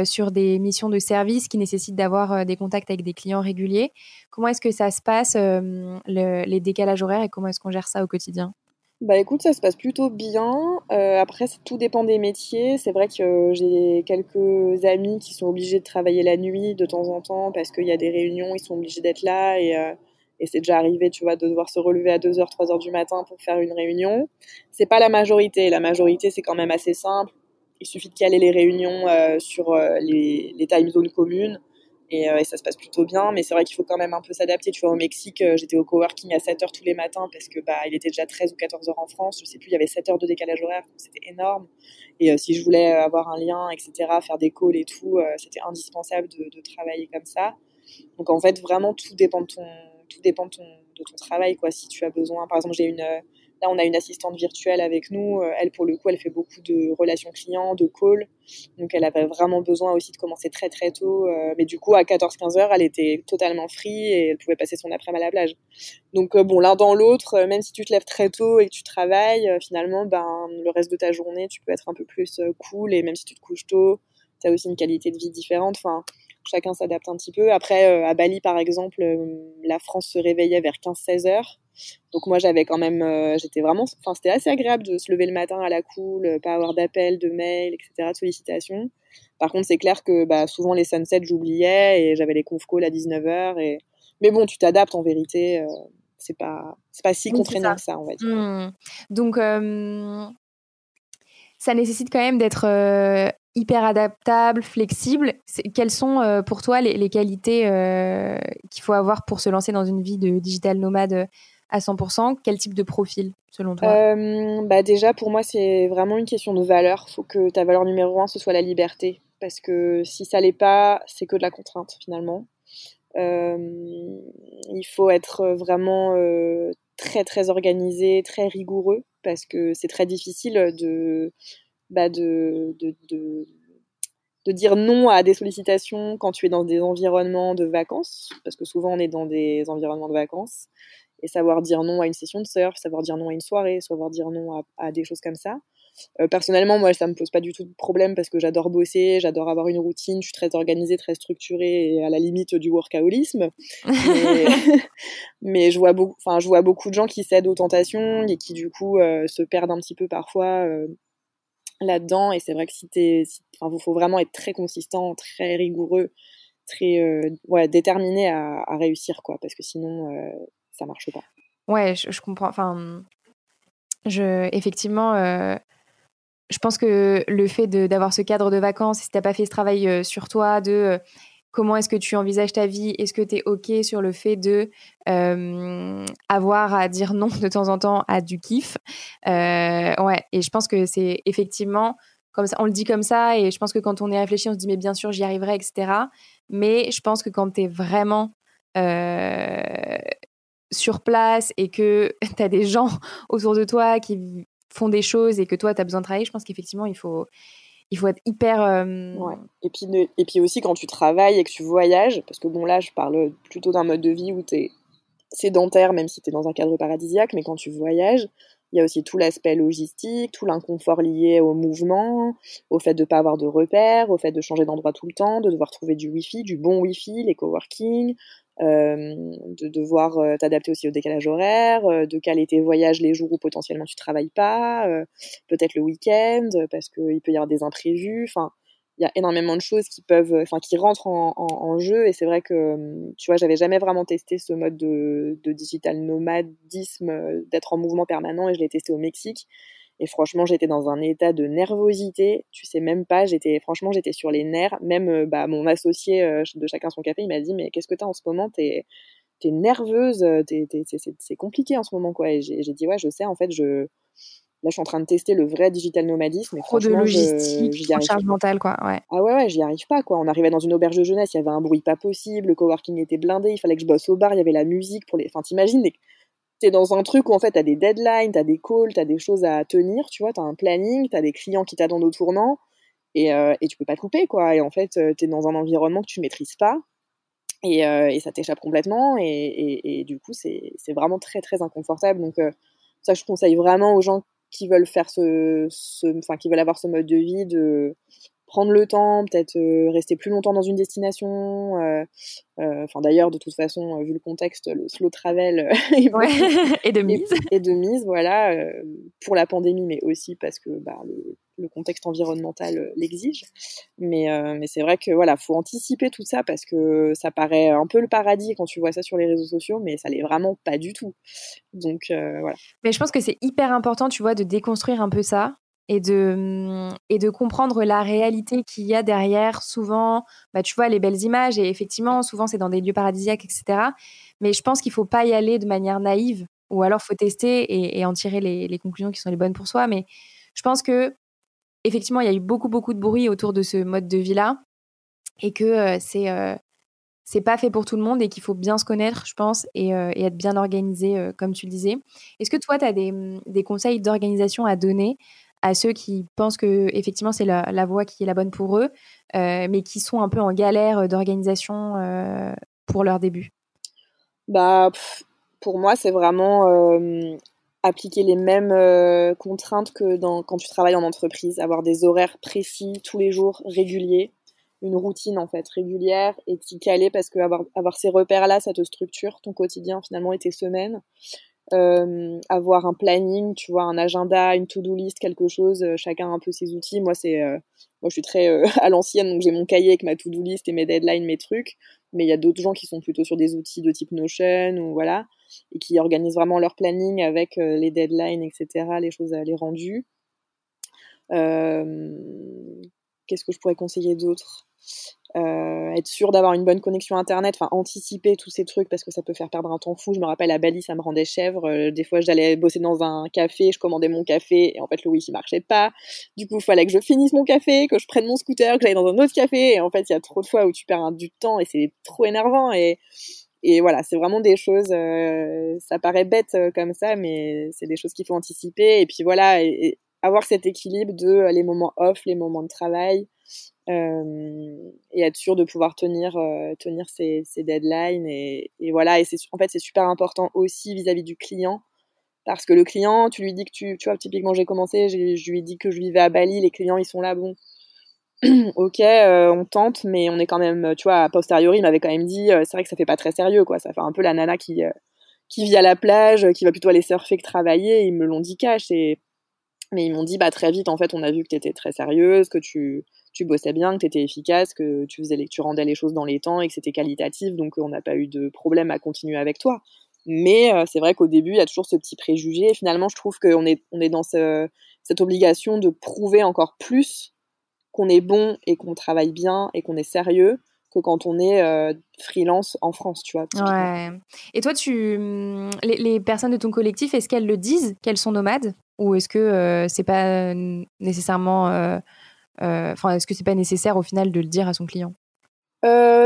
sur des missions de service qui nécessitent d'avoir des contacts avec des clients réguliers, comment est-ce que ça se passe, les décalages horaires, et comment est-ce qu'on gère ça au quotidien? Bah écoute, ça se passe plutôt bien. Euh, après, tout dépend des métiers. C'est vrai que j'ai quelques amis qui sont obligés de travailler la nuit de temps en temps parce qu'il y a des réunions, ils sont obligés d'être là et, euh, et c'est déjà arrivé, tu vois, de devoir se relever à 2h, 3h du matin pour faire une réunion. C'est pas la majorité. La majorité, c'est quand même assez simple. Il suffit de caler les réunions euh, sur euh, les, les time zones communes. Euh, et, ça se passe plutôt bien. Mais c'est vrai qu'il faut quand même un peu s'adapter. Tu vois, au Mexique, euh, j'étais au coworking à 7 heures tous les matins parce que bah, il était déjà 13 ou 14 heures en France. Je sais plus, il y avait 7 heures de décalage horaire, c'était énorme. Et euh, si je voulais avoir un lien, etc., faire des calls et tout, c'était indispensable de, de, travailler comme ça. Donc en fait, vraiment, tout dépend de ton, tout dépend de ton, de ton travail. Quoi. Si tu as besoin, par exemple, j'ai une Là, on a une assistante virtuelle avec nous. Euh, elle, pour le coup, elle fait beaucoup de relations clients, de calls. Donc, elle avait vraiment besoin aussi de commencer très, très tôt. Euh, mais du coup, à 14-15 heures, elle était totalement free et elle pouvait passer son après-midi à la plage. Donc, euh, bon, l'un dans l'autre, même si tu te lèves très tôt et que tu travailles, finalement, ben, le reste de ta journée, tu peux être un peu plus cool. Et même si tu te couches tôt, tu as aussi une qualité de vie différente. Enfin, chacun s'adapte un petit peu. Après, à Bali, par exemple, la France se réveillait vers 15-16 heures. Donc moi j'avais quand même, euh, j'étais vraiment, enfin c'était assez agréable de se lever le matin à la cool, euh, pas avoir d'appels, de mails, etc., de sollicitations. Par contre c'est clair que bah, souvent les sunsets j'oubliais et j'avais les conf calls à 19h. Et... Mais bon tu t'adaptes en vérité, euh, c'est pas, pas si contraignant que ça on va dire. Mmh. Donc ça nécessite quand même d'être hyper adaptable, flexible. Quelles sont pour toi les, les qualités qu'il faut avoir pour se lancer dans une vie de digital nomade à 100%, quel type de profil selon toi? Euh, bah Déjà, pour moi, c'est vraiment une question de valeur. Il faut que ta valeur numéro un, ce soit la liberté. Parce que si ça l'est pas, c'est que de la contrainte finalement. Euh, il faut être vraiment euh, très très organisé, très rigoureux, parce que c'est très difficile bah de, de, de, de dire non à des sollicitations quand tu es dans des environnements de vacances, parce que souvent on est dans des environnements de vacances et savoir dire non à une session de surf, savoir dire non à une soirée, savoir dire non à, des choses comme ça. Euh, personnellement, moi, ça me pose pas du tout de problème parce que j'adore bosser, j'adore avoir une routine, je suis très organisée, très structurée et à la limite du workaholisme. Mais, mais je vois beaucoup, je vois beaucoup de gens qui cèdent aux tentations et qui du coup euh, se perdent un petit peu parfois euh, là-dedans. Et c'est vrai que si t'es, enfin, il faut vraiment être très consistant, très rigoureux, très ouais, déterminé à, à, réussir quoi, parce que sinon ça marche pas. Ouais, je, comprends. Enfin, je, effectivement, euh, je pense que le fait d'avoir ce cadre de vacances, si tu n'as pas fait ce travail euh, sur toi, de euh, comment est-ce que tu envisages ta vie, est-ce que tu es OK sur le fait de avoir à dire non de temps en temps à du kiff. ouais, et je pense que c'est effectivement comme ça, on le dit comme ça, et je pense que quand on est réfléchi, on se dit mais bien sûr j'y arriverai, etc. Mais je pense que quand tu es vraiment sur place et que tu as des gens autour de toi qui font des choses et que toi, tu as besoin de travailler, je pense qu'effectivement, il faut, il faut être hyper. Ouais. Et, puis, et puis aussi quand tu travailles et que tu voyages, parce que bon, là, je parle plutôt d'un mode de vie où tu es sédentaire, même si tu es dans un cadre paradisiaque, mais quand tu voyages, il y a aussi tout l'aspect logistique, tout l'inconfort lié au mouvement, au fait de ne pas avoir de repères, au fait de changer d'endroit tout le temps, de devoir trouver du Wi-Fi, du bon Wi-Fi, les coworking, euh, de devoir euh, t'adapter aussi au décalage horaire, euh, de caler tes voyages les jours où potentiellement tu travailles pas, peut-être le week-end, parce qu'il peut y avoir des imprévus. Enfin, il y a énormément de choses qui peuvent, enfin, qui rentrent en, en, jeu. Et c'est vrai que, tu vois, j'avais jamais vraiment testé ce mode de, de digital nomadisme, euh, d'être en mouvement permanent, et je l'ai testé au Mexique. Et franchement, j'étais dans un état de nervosité. Tu sais même pas, j'étais, franchement, j'étais sur les nerfs. Même, euh, bah, mon associé euh, de chacun son café, il m'a dit, mais qu'est-ce que t'as en ce moment? T'es, t'es nerveuse, t'es, c'est compliqué en ce moment, quoi. Et j'ai dit, ouais, je sais, en fait, je, Là, je suis en train de tester le vrai digital nomadisme. Trop de logistique, je, charge mentale, quoi. Ouais. Ah ouais, ouais, j'y arrive pas, quoi. On arrivait dans une auberge de jeunesse, il y avait un bruit pas possible, le coworking était blindé, il fallait que je bosse au bar, il y avait la musique pour les. Enfin, t'imagines, t'es dans un truc où en fait t'as des deadlines, t'as des calls, t'as des choses à tenir, tu vois, t'as un planning, t'as des clients qui t'attendent au tournant et, euh, et tu peux pas te couper, quoi. Et en fait, euh, t'es dans un environnement que tu maîtrises pas. Et, euh, ça t'échappe complètement et, du coup c'est vraiment très très inconfortable donc ça je conseille vraiment aux gens qui veulent faire ce, enfin qui veulent avoir ce mode de vie de prendre le temps, peut-être euh, rester plus longtemps dans une destination. Euh, euh, enfin d'ailleurs, de toute façon, vu le contexte, le slow travel et de mise, et, de mise, voilà, pour la pandémie, mais aussi parce que bah, le, le contexte environnemental l'exige. Mais, mais c'est vrai que voilà, faut anticiper tout ça parce que ça paraît un peu le paradis quand tu vois ça sur les réseaux sociaux, mais ça l'est vraiment pas du tout. Donc voilà. Mais je pense que c'est hyper important, tu vois, de déconstruire un peu ça et de, et de comprendre la réalité qu'il y a derrière. Souvent, bah, tu vois, les belles images, et effectivement, souvent, c'est dans des lieux paradisiaques, etc. Mais je pense qu'il faut pas y aller de manière naïve, ou alors faut tester et, en tirer les, conclusions qui sont les bonnes pour soi. Mais je pense que effectivement, il y a eu beaucoup, beaucoup de bruit autour de ce mode de vie-là et que euh, c'est euh, pas fait pour tout le monde et qu'il faut bien se connaître, je pense, et, euh, être bien organisé, comme tu le disais. Est-ce que toi, tu as des, des conseils d'organisation à donner à ceux qui pensent que effectivement c'est la, voie qui est la bonne pour eux, mais qui sont un peu en galère d'organisation pour leur début Bah, pour moi, c'est vraiment appliquer les mêmes euh, contraintes que quand tu travailles en entreprise, avoir des horaires précis tous les jours, réguliers, une routine en fait régulière et t'y caler parce que avoir, avoir ces repères là, ça te structure ton quotidien finalement et tes semaines. Euh, avoir un planning, tu vois, un agenda, une to-do list, quelque chose, euh, chacun un peu ses outils. Moi, c'est, moi, je suis très à l'ancienne, donc j'ai mon cahier avec ma to-do list et mes deadlines, mes trucs. Mais il y a d'autres gens qui sont plutôt sur des outils de type Notion ou voilà et qui organisent vraiment leur planning avec euh, les deadlines, etc., les choses à les rendues. Euh, qu'est-ce que je pourrais conseiller d'autre? Euh, être sûr d'avoir une bonne connexion internet, enfin anticiper tous ces trucs parce que ça peut faire perdre un temps fou. Je me rappelle à Bali, ça me rendait chèvre. des fois, j'allais bosser dans un café, je commandais mon café et en fait le wifi marchait pas. Du coup, il fallait que je finisse mon café, que je prenne mon scooter, que j'aille dans un autre café. Et en fait, il y a trop de fois où tu perds du temps et c'est trop énervant. Et et voilà, c'est vraiment des choses, euh, ça paraît bête euh, comme ça, mais c'est des choses qu'il faut anticiper. Et puis voilà, avoir cet équilibre de euh, les moments off, les moments de travail, et être sûr de pouvoir tenir, tenir ses, deadlines. Et, voilà, et c'est, en fait, c'est super important aussi vis-à-vis du client. Parce que le client, tu lui dis que tu, tu vois, typiquement, j'ai commencé, je lui ai dit que je vivais à Bali, les clients, ils sont là, bon, ok, euh, on tente, mais on est quand même, tu vois, a posteriori, il m'avait quand même dit, euh, c'est vrai que ça fait pas très sérieux, quoi. Ça fait un peu la nana qui, euh, qui vit à la plage, qui va plutôt aller surfer que travailler. Ils me l'ont dit cash, et... mais ils m'ont dit, bah, très vite, en fait, on a vu que t'étais très sérieuse, que tu, tu bossais bien, que t'étais efficace, que tu faisais, que tu rendais les choses dans les temps et que c'était qualitatif, donc on n'a pas eu de problème à continuer avec toi. Mais c'est vrai qu'au début, il y a toujours ce petit préjugé. Et finalement, je trouve qu'on est, on est dans ce, cette obligation de prouver encore plus qu'on est bon et qu'on travaille bien et qu'on est sérieux que quand on est euh, freelance en France, tu vois. Et toi, tu, les, personnes de ton collectif, est-ce qu'elles le disent qu'elles sont nomades? Ou est-ce que euh, c'est pas nécessairement, euh, enfin, est-ce que c'est pas nécessaire au final de le dire à son client?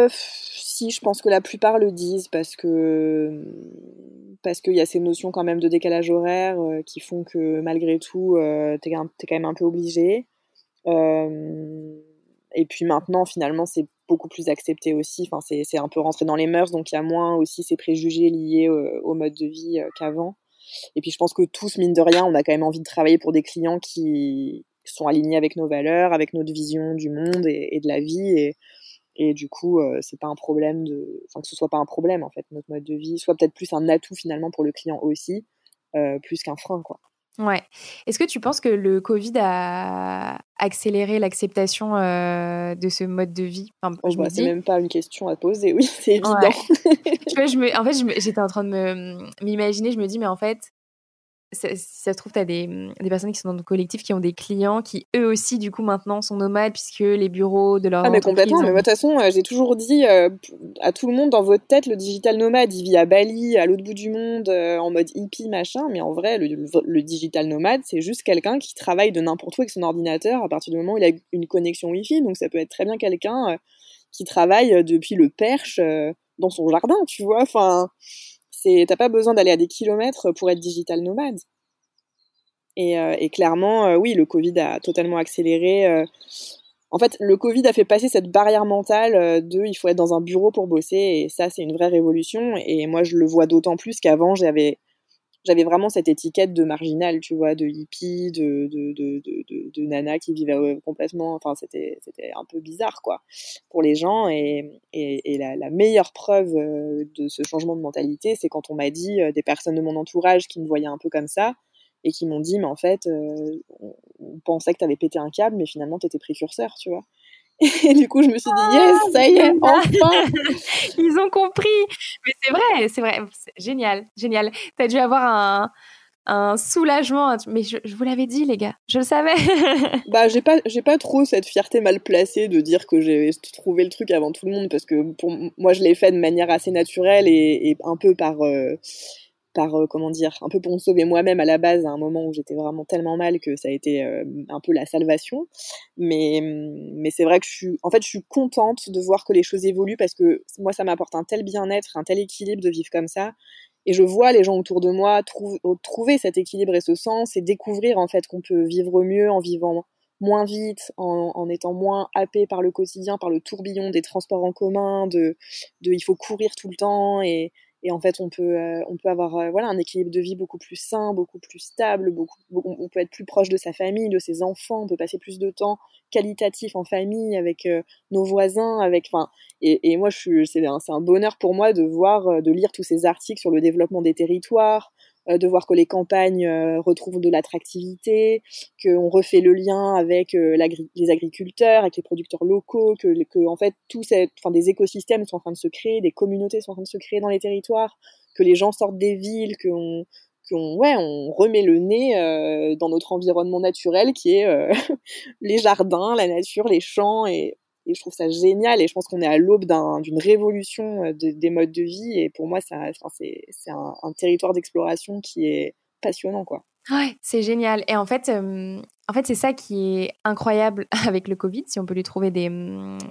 Si, je pense que la plupart le disent parce que parce qu'il y a ces notions quand même de décalage horaire qui font que malgré tout, t'es es quand même un peu obligé. et puis maintenant, finalement, c'est beaucoup plus accepté aussi. Enfin, c'est un peu rentré dans les mœurs, donc il y a moins aussi ces préjugés liés au, mode de vie qu'avant. Et puis je pense que tous, mine de rien, on a quand même envie de travailler pour des clients qui sont alignés avec nos valeurs, avec notre vision du monde et, de la vie. Et, du coup, c'est pas un problème de, enfin que ce soit pas un problème en fait, notre mode de vie, soit peut-être plus un atout finalement pour le client aussi, plus qu'un frein quoi. Ouais. Est-ce que tu penses que le Covid a accéléré l'acceptation euh, de ce mode de vie? Enfin, oh, bah, C'est même pas une question à poser, oui, c'est évident. je me, en fait, j'étais en train de m'imaginer, je me dis, mais en fait, si ça se trouve, tu as des, des, personnes qui sont dans le collectif qui ont des clients qui, eux aussi, du coup, maintenant sont nomades puisque les bureaux de leur. Ah, mais complètement. Mais de toute façon, euh, j'ai toujours dit euh, à tout le monde dans votre tête, le digital nomade, il vit à Bali, à l'autre bout du monde, euh, en mode hippie, machin. Mais en vrai, le, le, digital nomade, c'est juste quelqu'un qui travaille de n'importe où avec son ordinateur à partir du moment où il a une connexion Wi-Fi. Donc, ça peut être très bien quelqu'un qui travaille depuis le perche dans son jardin, tu vois. Enfin t'as pas besoin d'aller à des kilomètres pour être digital nomade. Et, euh, clairement, euh, oui, le Covid a totalement accéléré. Euh, en fait, le Covid a fait passer cette barrière mentale de il faut être dans un bureau pour bosser, et ça, c'est une vraie révolution. Et moi, je le vois d'autant plus qu'avant, j'avais j'avais vraiment cette étiquette de marginal, tu vois, de hippie, de, de, de, de, nana qui vivait euh, complètement. Enfin, c'était, un peu bizarre, quoi, pour les gens. Et, et, la, meilleure preuve euh, de ce changement de mentalité, c'est quand on m'a dit, euh, des personnes de mon entourage qui me voyaient un peu comme ça, et qui m'ont dit, mais en fait, on pensait que tu avais pété un câble, mais finalement, tu étais précurseur, tu vois. Et du coup, je me suis dit, yes, ah, ça y est, enfin Ils ont compris Mais c'est vrai, c'est vrai, génial, génial. Tu as dû avoir un, un soulagement, mais je, vous l'avais dit, les gars, je le savais. bah, j'ai pas, j'ai pas trop cette fierté mal placée de dire que j'ai trouvé le truc avant tout le monde, parce que pour moi, je l'ai fait de manière assez naturelle et, un peu par. Euh, par euh, comment dire un peu pour me sauver moi-même à la base à un moment où j'étais vraiment tellement mal que ça a été euh, un peu la salvation. Mais mais c'est vrai que je suis en fait je suis contente de voir que les choses évoluent parce que moi ça m'apporte un tel bien-être un tel équilibre de vivre comme ça. Et je vois les gens autour de moi trouver cet équilibre et ce sens et découvrir en fait qu'on peut vivre mieux en vivant moins vite, en, en, étant moins happé par le quotidien, par le tourbillon des transports en commun, de, de il faut courir tout le temps et, et en fait on peut euh, on peut avoir euh, voilà un équilibre de vie beaucoup plus sain beaucoup plus stable beaucoup, on peut être plus proche de sa famille de ses enfants on peut passer plus de temps qualitatif en famille avec euh, nos voisins avec enfin et, et, moi je suis c'est un, un bonheur pour moi de voir de lire tous ces articles sur le développement des territoires euh, de voir que les campagnes euh, retrouvent de l'attractivité, qu'on refait le lien avec euh, les agriculteurs, avec les producteurs locaux, que, en fait tous des écosystèmes sont en train de se créer, des communautés sont en train de se créer dans les territoires, que les gens sortent des villes, qu'on qu'on ouais, on remet le nez dans notre environnement naturel qui est les jardins, la nature, les champs et et je trouve ça génial et je pense qu'on est à l'aube d'une révolution euh, des modes de vie et pour moi c'est un, un, territoire d'exploration qui est passionnant quoi. Ouais, c'est génial. Et en fait, euh, en fait c'est ça qui est incroyable avec le Covid, si on peut lui trouver des,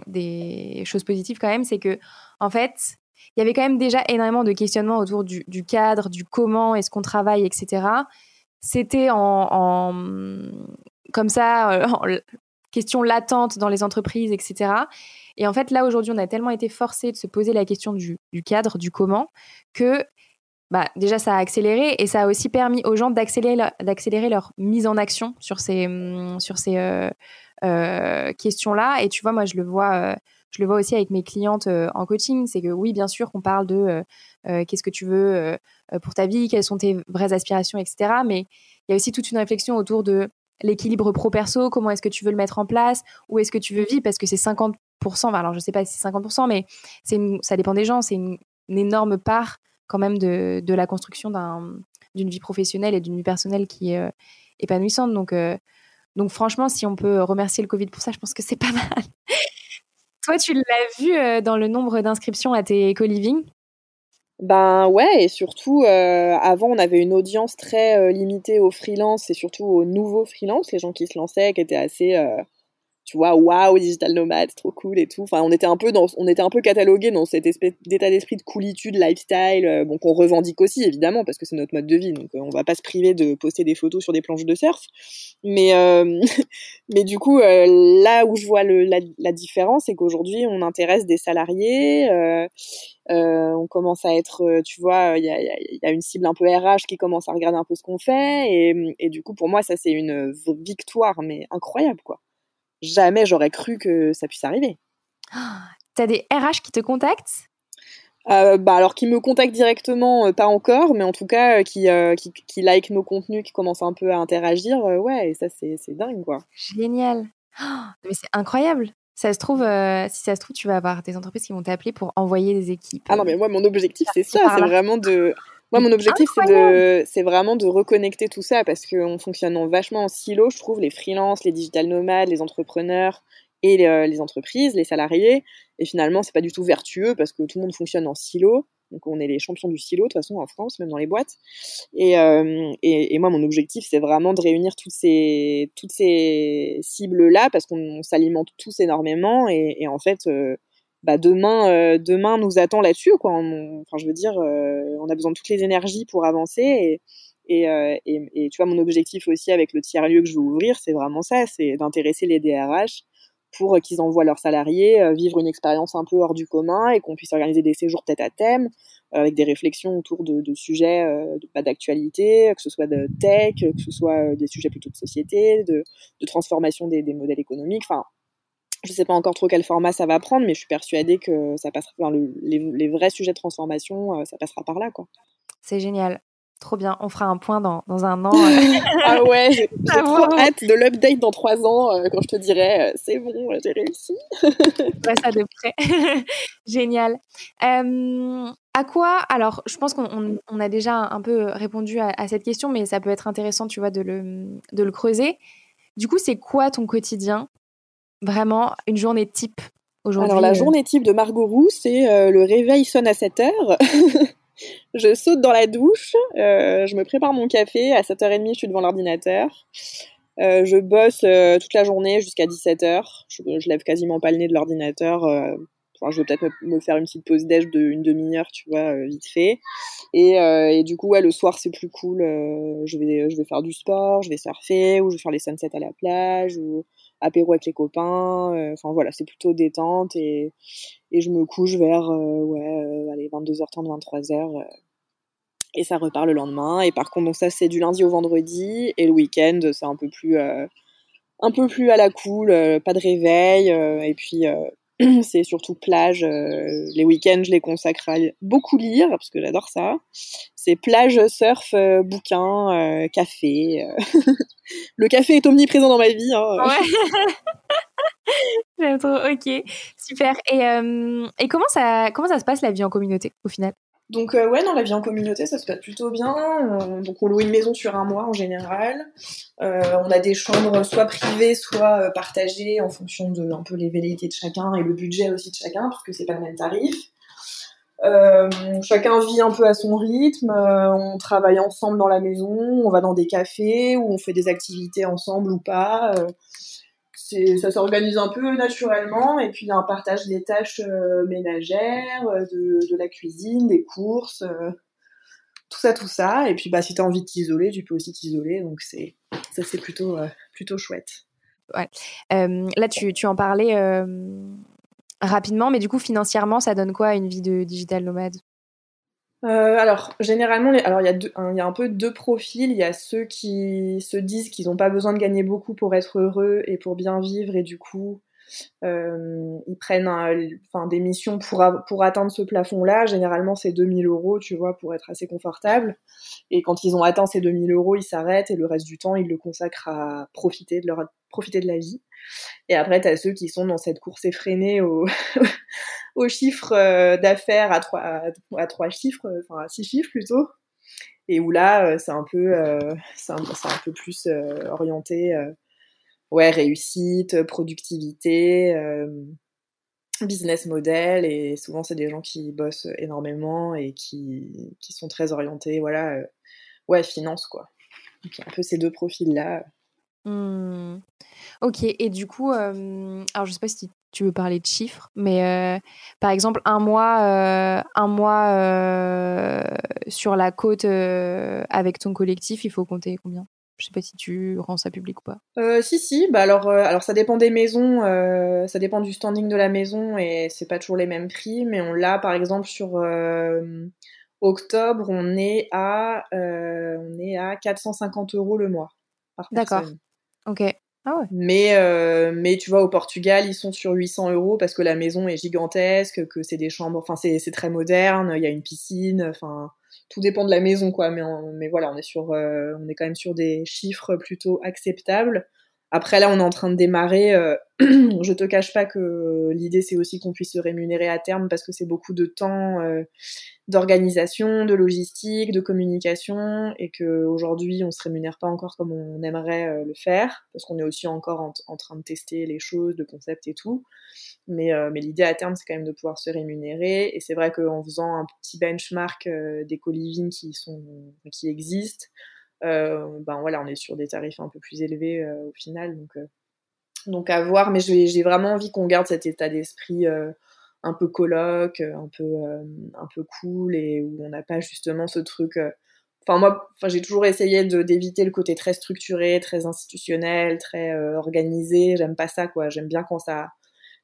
des choses positives quand même, c'est que en fait, il y avait quand même déjà énormément de questionnements autour du, du cadre, du comment est-ce qu'on travaille, etc. C'était en, en, comme ça, euh, questions latentes dans les entreprises, etc. Et en fait, là, aujourd'hui, on a tellement été forcé de se poser la question du, cadre, du comment, que bah, déjà, ça a accéléré et ça a aussi permis aux gens d'accélérer, leur mise en action sur ces, hum, euh, euh, questions-là. Et tu vois, moi, je le vois, euh, je le vois aussi avec mes clientes en coaching. C'est que oui, bien sûr, qu'on parle de qu'est-ce que tu veux pour ta vie, quelles sont tes vraies aspirations, etc. Mais il y a aussi toute une réflexion autour de l'équilibre pro-perso, comment est-ce que tu veux le mettre en place, où est-ce que tu veux vivre, parce que c'est 50%, alors je sais pas si c'est 50%, mais c'est ça dépend des gens, c'est une, énorme part quand même de, de la construction d'une vie professionnelle et d'une vie personnelle qui est euh, épanouissante. Donc, euh, donc franchement, si on peut remercier le Covid pour ça, je pense que c'est pas mal. Toi, tu l'as vu euh, dans le nombre d'inscriptions à tes co-living? Ben ouais, et surtout, euh, avant, on avait une audience très euh, limitée aux freelances et surtout aux nouveaux freelances, les gens qui se lançaient, qui étaient assez, euh, tu vois, waouh, digital nomade, trop cool et tout. Enfin, on était un peu dans, on était un peu catalogué dans cet espèce d'état d'esprit de coolitude, lifestyle, euh, bon qu'on revendique aussi évidemment parce que c'est notre mode de vie, donc euh, on va pas se priver de poster des photos sur des planches de surf. Mais euh, mais du coup, là où je vois le, la, la différence, c'est qu'aujourd'hui on intéresse des salariés. on commence à être, tu vois, il y a, y a, une cible un peu RH qui commence à regarder un peu ce qu'on fait, et, et du coup pour moi ça c'est une victoire mais incroyable quoi jamais j'aurais cru que ça puisse arriver. T'as des RH qui te contactent? Euh, bah alors qui me contactent directement, euh, pas encore, mais en tout cas euh, qui, qui, qui like nos contenus, qui commencent un peu à interagir, ouais, et ça c'est dingue quoi. Génial. mais c'est incroyable. Ça se trouve, si ça se trouve, tu vas avoir des entreprises qui vont t'appeler pour envoyer des équipes. Ah non, mais moi mon objectif c'est ça, c'est vraiment de moi, mon objectif, c'est vraiment de reconnecter tout ça parce qu'on fonctionne vachement en silo, je trouve, les freelances, les digital nomades, les entrepreneurs et les, euh, entreprises, les salariés. Et finalement, c'est pas du tout vertueux parce que tout le monde fonctionne en silo. Donc, on est les champions du silo, de toute façon, en France, même dans les boîtes. Et, euh, et, et, moi, mon objectif, c'est vraiment de réunir toutes ces, toutes ces cibles-là parce qu'on s'alimente tous énormément. Et, et en fait, euh, bah demain, euh, demain nous attend là-dessus, quoi. enfin, je veux dire, euh, on a besoin de toutes les énergies pour avancer. Euh, et, tu vois, mon objectif aussi avec le tiers-lieu que je veux ouvrir, c'est vraiment ça, c'est d'intéresser les DRH pour qu'ils envoient leurs salariés vivre une expérience un peu hors du commun et qu'on puisse organiser des séjours tête à thème avec des réflexions autour de, sujets pas d'actualité, que ce soit de tech, que ce soit des sujets plutôt de société, de, de transformation des, des modèles économiques. Enfin, je sais pas encore trop quel format ça va prendre, mais je suis persuadée que ça passera par les, vrais sujets de transformation, euh, ça passera par là, quoi. C'est génial. Trop bien. On fera un point dans, dans un an. ah ouais, j'ai trop hâte de l'update dans trois ans euh, quand je te dirai euh, c'est bon, j'ai réussi. ouais, ça de près. Génial. à quoi Alors, je pense qu'on on a déjà un peu répondu à, à, cette question, mais ça peut être intéressant, tu vois, de le, de le creuser. Du coup, c'est quoi ton quotidien? Vraiment, une journée type aujourd'hui Alors, la euh journée type de Margot Roux, c'est euh, le réveil sonne à 7 heures. je saute dans la douche, euh, je me prépare mon café, à 7h30, je suis devant l'ordinateur. je bosse toute la journée jusqu'à 17h. Je, je, lève quasiment pas le nez de l'ordinateur. Enfin, je vais peut-être me, faire une petite pause déj d'une demi-heure, tu vois, vite fait. Et, et, du coup, ouais, le soir, c'est plus cool. je, vais, je vais faire du sport, je vais surfer, ou je vais faire les sunsets à la plage, ou apéro avec les copains. Euh, enfin voilà, c'est plutôt détente et, je me couche vers euh, ouais, euh, allez, 22h30, 23h. et ça repart le lendemain. Et par contre, donc ça c'est du lundi au vendredi et le week-end c'est un peu plus un peu plus à la cool, pas de réveil et puis c'est surtout plage. Euh, les week-ends, je les consacre à beaucoup lire parce que j'adore ça. C'est plage, surf, euh, bouquin, euh, café. le café est omniprésent dans ma vie. Hein. Ouais. J'aime trop. Ok, super. Et, comment ça comment ça se passe la vie en communauté au final? Donc euh, ouais, dans la vie en communauté, ça se passe plutôt bien. Euh, donc on loue une maison sur un mois en général. Euh, on a des chambres soit privées, soit partagées en fonction de un peu les velléités de chacun et le budget aussi de chacun, parce que c'est pas le même tarif. chacun vit un peu à son rythme. on travaille ensemble dans la maison. On va dans des cafés où on fait des activités ensemble ou pas ça s'organise un peu naturellement et puis il y a un partage des tâches euh, ménagères, euh, de, la cuisine, des courses, euh, tout ça, tout ça. Et puis bah si tu as envie de t'isoler, tu peux aussi t'isoler, donc c'est ça c'est plutôt plutôt chouette. Ouais. là tu, tu, en parlais rapidement, mais du coup financièrement ça donne quoi une vie de digital nomade? Euh, alors, généralement, alors il y, a il y a un peu deux profils. Il y a ceux qui se disent qu'ils n'ont pas besoin de gagner beaucoup pour être heureux et pour bien vivre, et du coup, euh, ils prennent enfin, des missions pour, pour atteindre ce plafond-là. Généralement, c'est 2000 euros, tu vois, pour être assez confortable. Et quand ils ont atteint ces 2000 euros, ils s'arrêtent et le reste du temps, ils le consacrent à profiter de, leur, profiter de la vie. Et après, tu as ceux qui sont dans cette course effrénée au, aux chiffres euh, d'affaires à trois, à trois chiffres, enfin à six chiffres plutôt. Et où là, euh, c'est un peu, euh, c'est un, un, peu plus orienté, ouais, réussite, productivité, business model. Et souvent, c'est des gens qui bossent énormément et qui, qui sont très orientés, voilà, ouais, finance quoi. Donc, un peu ces deux profils-là Mmh. Ok, et du coup, alors je sais pas si tu veux parler de chiffres, mais par exemple, un mois, un mois sur la côte avec ton collectif, il faut compter combien? Je sais pas si tu rends ça public ou pas. Euh, si si, bah alors alors ça dépend des maisons, ça dépend du standing de la maison et c'est pas toujours les mêmes prix, mais on l'a par exemple sur octobre, on est à on est à 450 euros le mois par D'accord. Ah. Mais, euh, mais tu vois, au Portugal, ils sont sur 800 euros parce que la maison est gigantesque, que c'est des chambres, enfin, c'est très moderne, il y a une piscine, enfin, tout dépend de la maison, quoi. Mais, mais voilà, on est, sur, euh, on est quand même sur des chiffres plutôt acceptables. Après, là, on est en train de démarrer. Euh, je te cache pas que l'idée, c'est aussi qu'on puisse se rémunérer à terme parce que c'est beaucoup de temps euh, d'organisation, de logistique, de communication et qu'aujourd'hui, on se rémunère pas encore comme on aimerait euh, le faire parce qu'on est aussi encore en, train de tester les choses, de concepts et tout. Mais, mais l'idée à terme, c'est quand même de pouvoir se rémunérer. Et c'est vrai qu'en faisant un petit benchmark des co-living qui, sont, qui existent, euh, ben voilà, on est sur des tarifs un peu plus élevés euh, au final. Donc, euh, donc à voir, mais j'ai vraiment envie qu'on garde cet état d'esprit un peu colloque, un peu, un peu cool et où on n'a pas justement ce truc. Enfin moi, j'ai toujours essayé d'éviter le côté très structuré, très institutionnel, très organisé. J'aime pas ça quoi. J'aime bien quand ça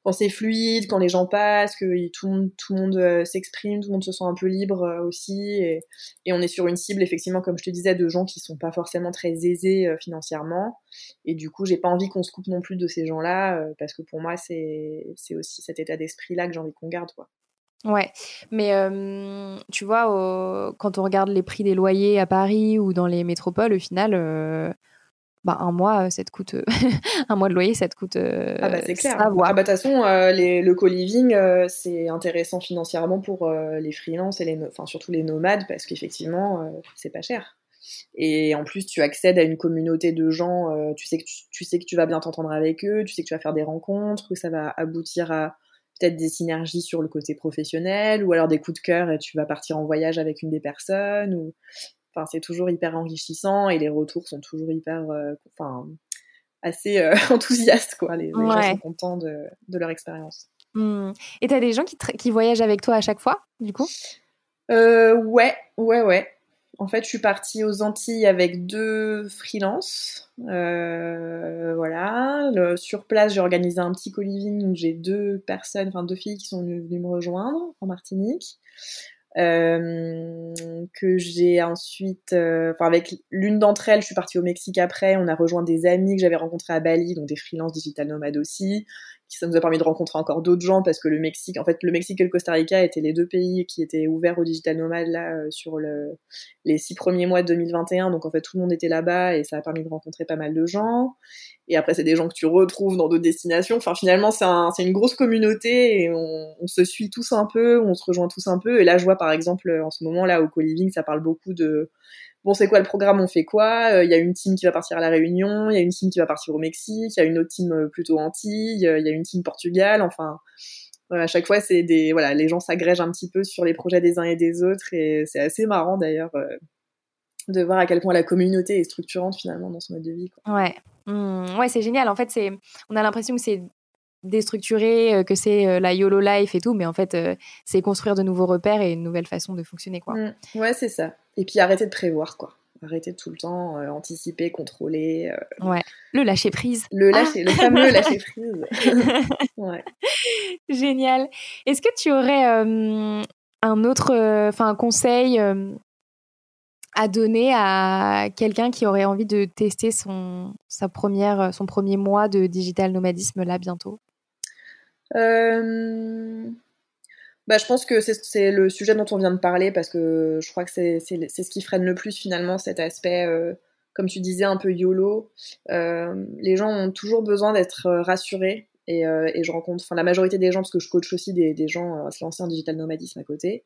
quand c'est fluide, quand les gens passent, que tout, le monde, tout le monde euh, s'exprime, tout le monde se sent un peu libre euh, aussi. Et, on est sur une cible, effectivement, comme je te disais, de gens qui sont pas forcément très aisés euh, financièrement. Et du coup, j'ai pas envie qu'on se coupe non plus de ces gens-là, parce que pour moi, c'est aussi cet état d'esprit-là que j'ai envie qu'on garde. Quoi. Ouais, mais tu vois, quand on regarde les prix des loyers à Paris ou dans les métropoles, au final, bah, un mois, ça te coûte un mois de loyer, ça te coûte. ah bah c'est clair. Ah bah de toute façon, le co-living, c'est intéressant financièrement pour les freelances et les, enfin surtout les nomades parce qu'effectivement, c'est pas cher. Et en plus, tu accèdes à une communauté de gens. tu sais que tu, sais que tu vas bien t'entendre avec eux, tu sais que tu vas faire des rencontres, que ça va aboutir à peut-être des synergies sur le côté professionnel ou alors des coups de cœur et tu vas partir en voyage avec une des personnes ou c'est toujours hyper enrichissant et les retours sont toujours hyper, euh, enfin, assez euh, enthousiastes, quoi. Les, gens sont contents de, leur expérience. Mmh. Et t'as des gens qui, qui, voyagent avec toi à chaque fois, du coup? Euh, Ouais, ouais, ouais. En fait, je suis partie aux Antilles avec deux freelances. voilà. sur place, j'ai organisé un petit co-living où j'ai deux personnes, enfin deux filles qui sont venues me rejoindre en Martinique. Euh, que j'ai ensuite, euh, enfin avec l'une d'entre elles, je suis partie au Mexique après. On a rejoint des amis que j'avais rencontrés à Bali, donc des freelances digital nomades aussi. Ça nous a permis de rencontrer encore d'autres gens parce que le Mexique, en fait, le Mexique et le Costa Rica étaient les deux pays qui étaient ouverts aux digital nomades là euh, sur le, les six premiers mois de 2021. Donc en fait, tout le monde était là-bas et ça a permis de rencontrer pas mal de gens. Et après, c'est des gens que tu retrouves dans d'autres destinations. Enfin, finalement, c'est un, une grosse communauté et on, on, se suit tous un peu, on se rejoint tous un peu. Et là, je vois par exemple en ce moment là au co-living, ça parle beaucoup de bon, c'est quoi le programme, on fait quoi? Euh, Il y a une team qui va partir à la Réunion, il y a une team qui va partir au Mexique, il y a une autre team euh, plutôt Antilles, il y a une team Portugal. Enfin, à chaque fois, c'est des voilà, les gens s'agrègent un petit peu sur les projets des uns et des autres et c'est assez marrant d'ailleurs. Euh, de voir à quel point la communauté est structurante finalement dans ce mode de vie. Ouais, mmh, ouais, c'est génial. En fait, c'est, on a l'impression que c'est déstructuré, euh, que c'est euh, la YOLO life et tout, mais en fait, euh, c'est construire de nouveaux repères et une nouvelle façon de fonctionner, quoi. Mmh, ouais, c'est ça. Et puis arrêter de prévoir, quoi. Arrêter tout le temps, anticiper, contrôler. Ouais. Le lâcher prise. Le ah lâcher, le fameux lâcher prise. ouais. Génial. Est-ce que tu aurais un autre, enfin un conseil à donner à quelqu'un qui aurait envie de tester son, sa première, son premier mois de digital nomadisme là bientôt? Euh, bah, Je pense que c'est le sujet dont on vient de parler parce que je crois que c'est ce qui freine le plus finalement cet aspect, euh, comme tu disais, un peu YOLO. Euh, les gens ont toujours besoin d'être rassurés et, et, je rencontre, la majorité des gens, parce que je coach aussi des, des gens à se lancer en digital nomadisme à côté,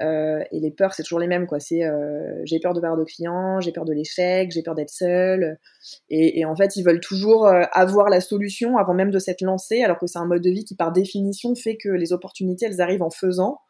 euh, et les peurs, c'est toujours les mêmes, quoi. C'est euh, j'ai peur de perdre de clients, j'ai peur de l'échec, j'ai peur d'être seule. Et, en fait, ils veulent toujours euh, avoir la solution avant même de s'être lancés, alors que c'est un mode de vie qui, par définition, fait que les opportunités, elles arrivent en faisant.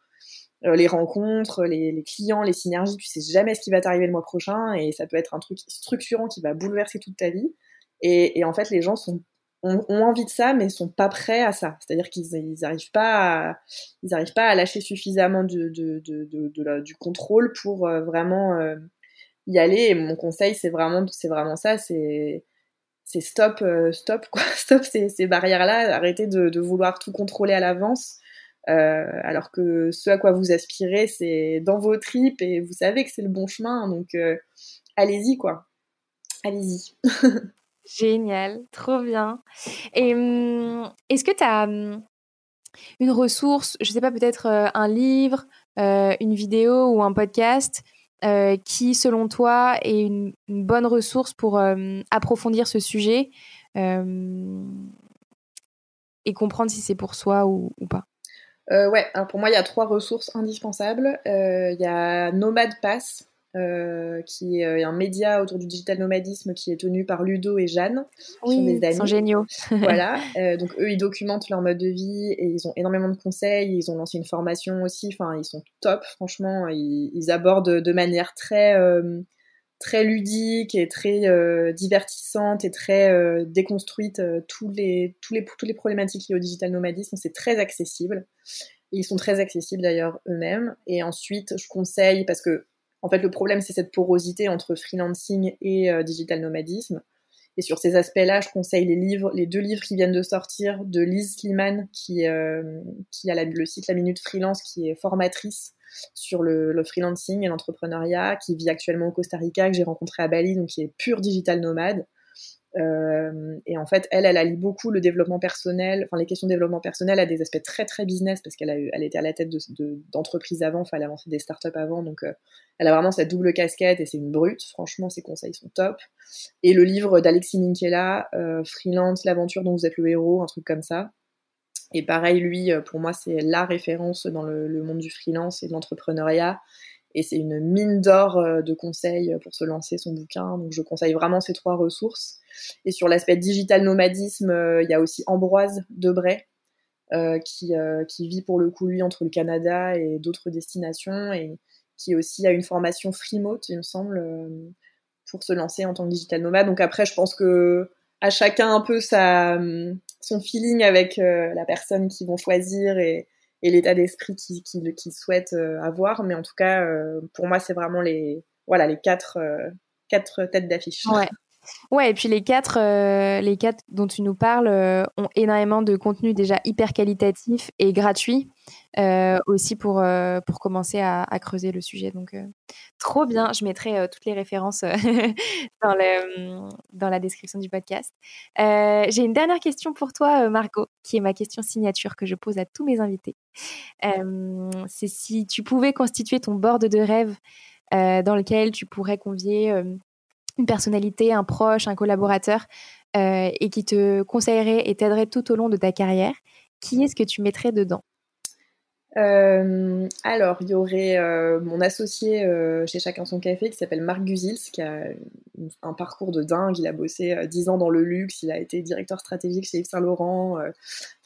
Les rencontres, les, clients, les synergies, tu sais jamais ce qui va t'arriver le mois prochain, et ça peut être un truc structurant qui va bouleverser toute ta vie. Et, en fait, les gens sont, ont, envie de ça, mais sont pas prêts à ça. C'est-à-dire qu'ils n'arrivent pas, à, ils pas à lâcher suffisamment de, de, de, du contrôle pour vraiment y aller. Et mon conseil, c'est vraiment, vraiment ça, c'est c'est stop, stop, quoi, stop ces, ces barrières-là, arrêtez de, de, vouloir tout contrôler à l'avance. Euh, alors que ce à quoi vous aspirez, c'est dans vos tripes et vous savez que c'est le bon chemin. Donc, euh, allez-y, quoi. Allez-y. Génial, trop bien. Et hum, est-ce que tu as hum, une ressource, je sais pas, peut-être euh, un livre, une vidéo ou un podcast qui, selon toi, est une, bonne ressource pour approfondir ce sujet et comprendre si c'est pour soi ou pas? Euh, ouais, alors pour moi, il y a trois ressources indispensables. Euh, il y a Nomad Pass, euh, qui est un média autour du digital nomadisme qui est tenu par Ludo et Jeanne. Oui, ils sont géniaux. voilà, donc eux, ils documentent leur mode de vie et ils ont énormément de conseils. Ils ont lancé une formation aussi. Enfin, ils sont top, franchement. Ils, abordent de manière très très ludique et très divertissante et très déconstruite tous les tous les toutes les problématiques liées au digital nomadisme. C'est très accessible ils sont très accessibles d'ailleurs eux-mêmes. Et ensuite, je conseille, parce que en fait le problème c'est cette porosité entre freelancing et euh, digital nomadisme. Et sur ces aspects-là, je conseille les livres, les deux livres qui viennent de sortir de Liz Kliman, qui, euh, a le site La Minute Freelance, qui est formatrice sur le, le freelancing et l'entrepreneuriat, qui vit actuellement au Costa Rica, que j'ai rencontré à Bali, donc qui est pur digital nomade. Euh, et en fait, elle, elle allie beaucoup le développement personnel, enfin les questions de développement personnel à des aspects très très business parce qu'elle a eu, elle était à la tête d'entreprises de, avant, enfin elle a lancé des startups avant, donc euh, elle a vraiment cette double casquette et c'est une brute. Franchement, ses conseils sont top. Et le livre d'Alexis Minkela, euh, Freelance, l'aventure dont vous êtes le héros, un truc comme ça. Et pareil, lui, pour moi, c'est la référence dans le monde du freelance et de l'entrepreneuriat. Et c'est une mine d'or euh, de conseils pour se lancer son bouquin. Donc je conseille vraiment ces trois ressources. Et sur l'aspect digital nomadisme, euh, il y a aussi Ambroise Debray, euh, qui, qui vit pour le coup lui entre le Canada et d'autres destinations et qui aussi a une formation Freemote, il me semble, pour se lancer en tant que digital nomade. Donc après, je pense que à chacun un peu sa, son feeling avec la personne qu'ils vont choisir et, et l'état d'esprit qu'ils qui, souhaitent euh, avoir. Mais en tout cas, euh, pour moi, c'est vraiment les, voilà, les quatre, euh, quatre têtes d'affiche. Ouais, et puis les quatre, les quatre dont tu nous parles ont énormément de contenu déjà hyper qualitatif et gratuit aussi pour, pour commencer à, creuser le sujet. Donc, trop bien. Je mettrai toutes les références dans, le, mmh, dans la description du podcast. J'ai une dernière question pour toi, Margot, qui est ma question signature que je pose à tous mes invités. C'est si tu pouvais constituer ton board de rêve dans lequel tu pourrais convier une personnalité, un proche, un collaborateur, et qui te conseillerait et t'aiderait tout au long de ta carrière, qui est-ce que tu mettrais dedans? Euh, alors, il y aurait euh, mon associé euh, chez Chacun son café qui s'appelle Marc Guzils, qui a un parcours de dingue. Il a bossé 10 ans dans le luxe, il a été directeur stratégique chez Yves Saint Laurent.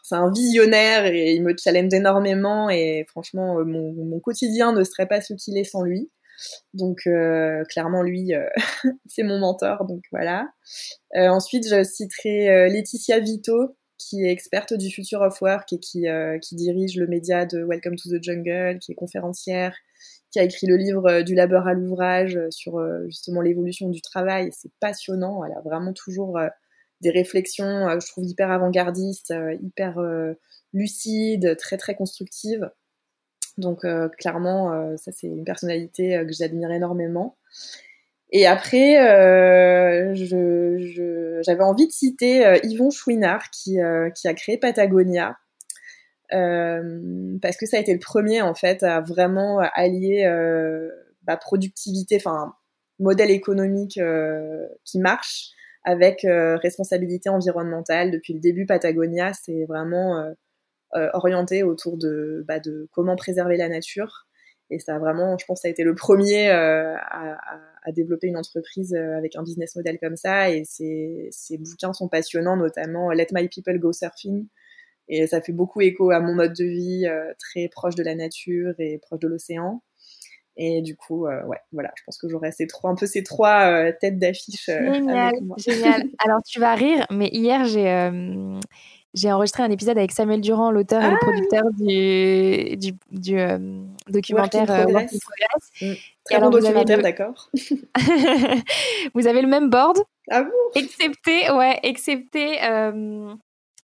c'est un visionnaire et il me challenge énormément. Et franchement, mon quotidien ne serait pas ce qu'il est sans lui. Donc, clairement, lui, c'est mon mentor. Donc voilà. ensuite, je citerai Laetitia Vito, qui est experte du Future of Work et qui, euh, dirige le média de Welcome to the Jungle, qui est conférencière, qui a écrit le livre euh, Du labeur à l'ouvrage euh, sur justement l'évolution du travail. C'est passionnant. Elle a vraiment toujours des réflexions, je trouve, hyper avant-gardistes, hyper lucides, très très constructives. Donc clairement, ça c'est une personnalité que j'admire énormément. Et après, euh, j'avais envie de citer euh, Yvon Chouinard qui, euh, qui a créé Patagonia. parce que ça a été le premier en fait à vraiment allier bah, productivité, enfin modèle économique qui marche avec responsabilité environnementale. Depuis le début, Patagonia, c'est vraiment orienté autour de, bah, de comment préserver la nature. Et ça a vraiment, je pense, ça a été le premier à, à à développer une entreprise euh, avec un business model comme ça. Et ces, bouquins sont passionnants, notamment Let My People Go Surfing. Et ça fait beaucoup écho à mon mode de vie euh, très proche de la nature et proche de l'océan. Et du coup, ouais, voilà, je pense que j'aurai ces trois, un peu ces trois têtes d'affiche. génial, génial. Alors tu vas rire, mais hier j'ai j'ai enregistré un épisode avec Samuel Durand, l'auteur et le ah producteur du, du, du euh, documentaire Progress. Très bon documentaire, d'accord. vous avez le même board. Ah bon? Excepté, ouais, excepté euh,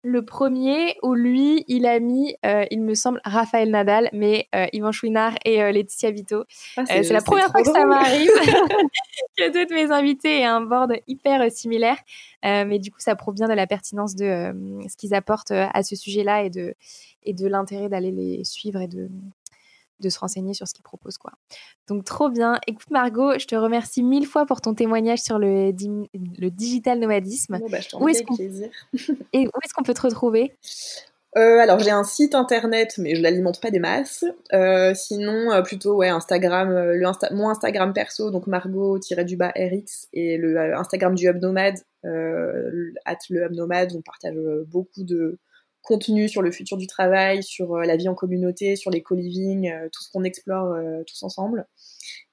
le premier où lui, il a mis, euh, il me semble, Raphaël Nadal, mais euh, Yvan Chouinard et euh, Laetitia Vito. Ah, c'est la première fois que ça m'arrive que de mes invités aient un board hyper similaire. mais du coup, ça prouve bien de la pertinence de ce qu'ils apportent à ce sujet-là et de, et de l'intérêt d'aller les suivre et de, de se renseigner sur ce qu'ils proposent. Quoi. Donc trop bien. Écoute Margot, je te remercie mille fois pour ton témoignage sur le, le digital nomadisme. Bah, où est-ce qu'on... Et où est-ce qu'on peut te retrouver? Euh, alors j'ai un site internet, mais je l'alimente pas des masses. Euh, sinon, euh, plutôt ouais Instagram, le mon Instagram perso, donc Margot-du-bas RX et le Instagram du Hub Nomade, at le Hub Nomade, on partage beaucoup de contenu sur le futur du travail, sur euh, la vie en communauté, sur les co-living, euh, tout ce qu'on explore euh, tous ensemble.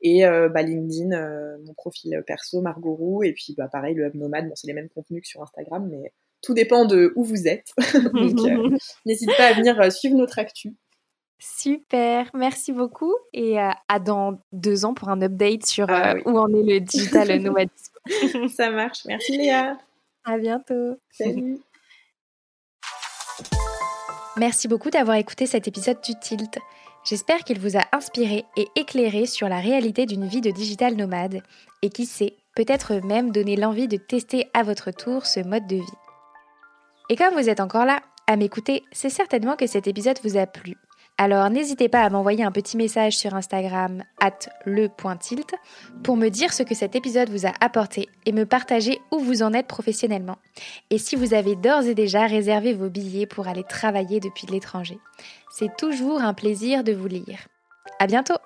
Et bah, LinkedIn, mon profil perso, Margot Roux, et puis bah, pareil, le Hub Nomade, bon, c'est les mêmes contenus que sur Instagram, mais tout dépend de où vous êtes. Donc n'hésitez pas à venir suivre notre actu. Super, merci beaucoup et à dans deux ans pour un update sur ah où en est le digital nomadisme. Ça marche, merci Léa. À bientôt. Salut. Merci beaucoup d'avoir écouté cet épisode du Tilt. J'espère qu'il vous a inspiré et éclairé sur la réalité d'une vie de digital nomade et qui sait, peut-être même donner l'envie de tester à votre tour ce mode de vie. Et comme vous êtes encore là à m'écouter, c'est certainement que cet épisode vous a plu. Alors n'hésitez pas à m'envoyer un petit message sur Instagram at le.tilt pour me dire ce que cet épisode vous a apporté et me partager où vous en êtes professionnellement. Et si vous avez d'ores et déjà réservé vos billets pour aller travailler depuis l'étranger. C'est toujours un plaisir de vous lire. À bientôt!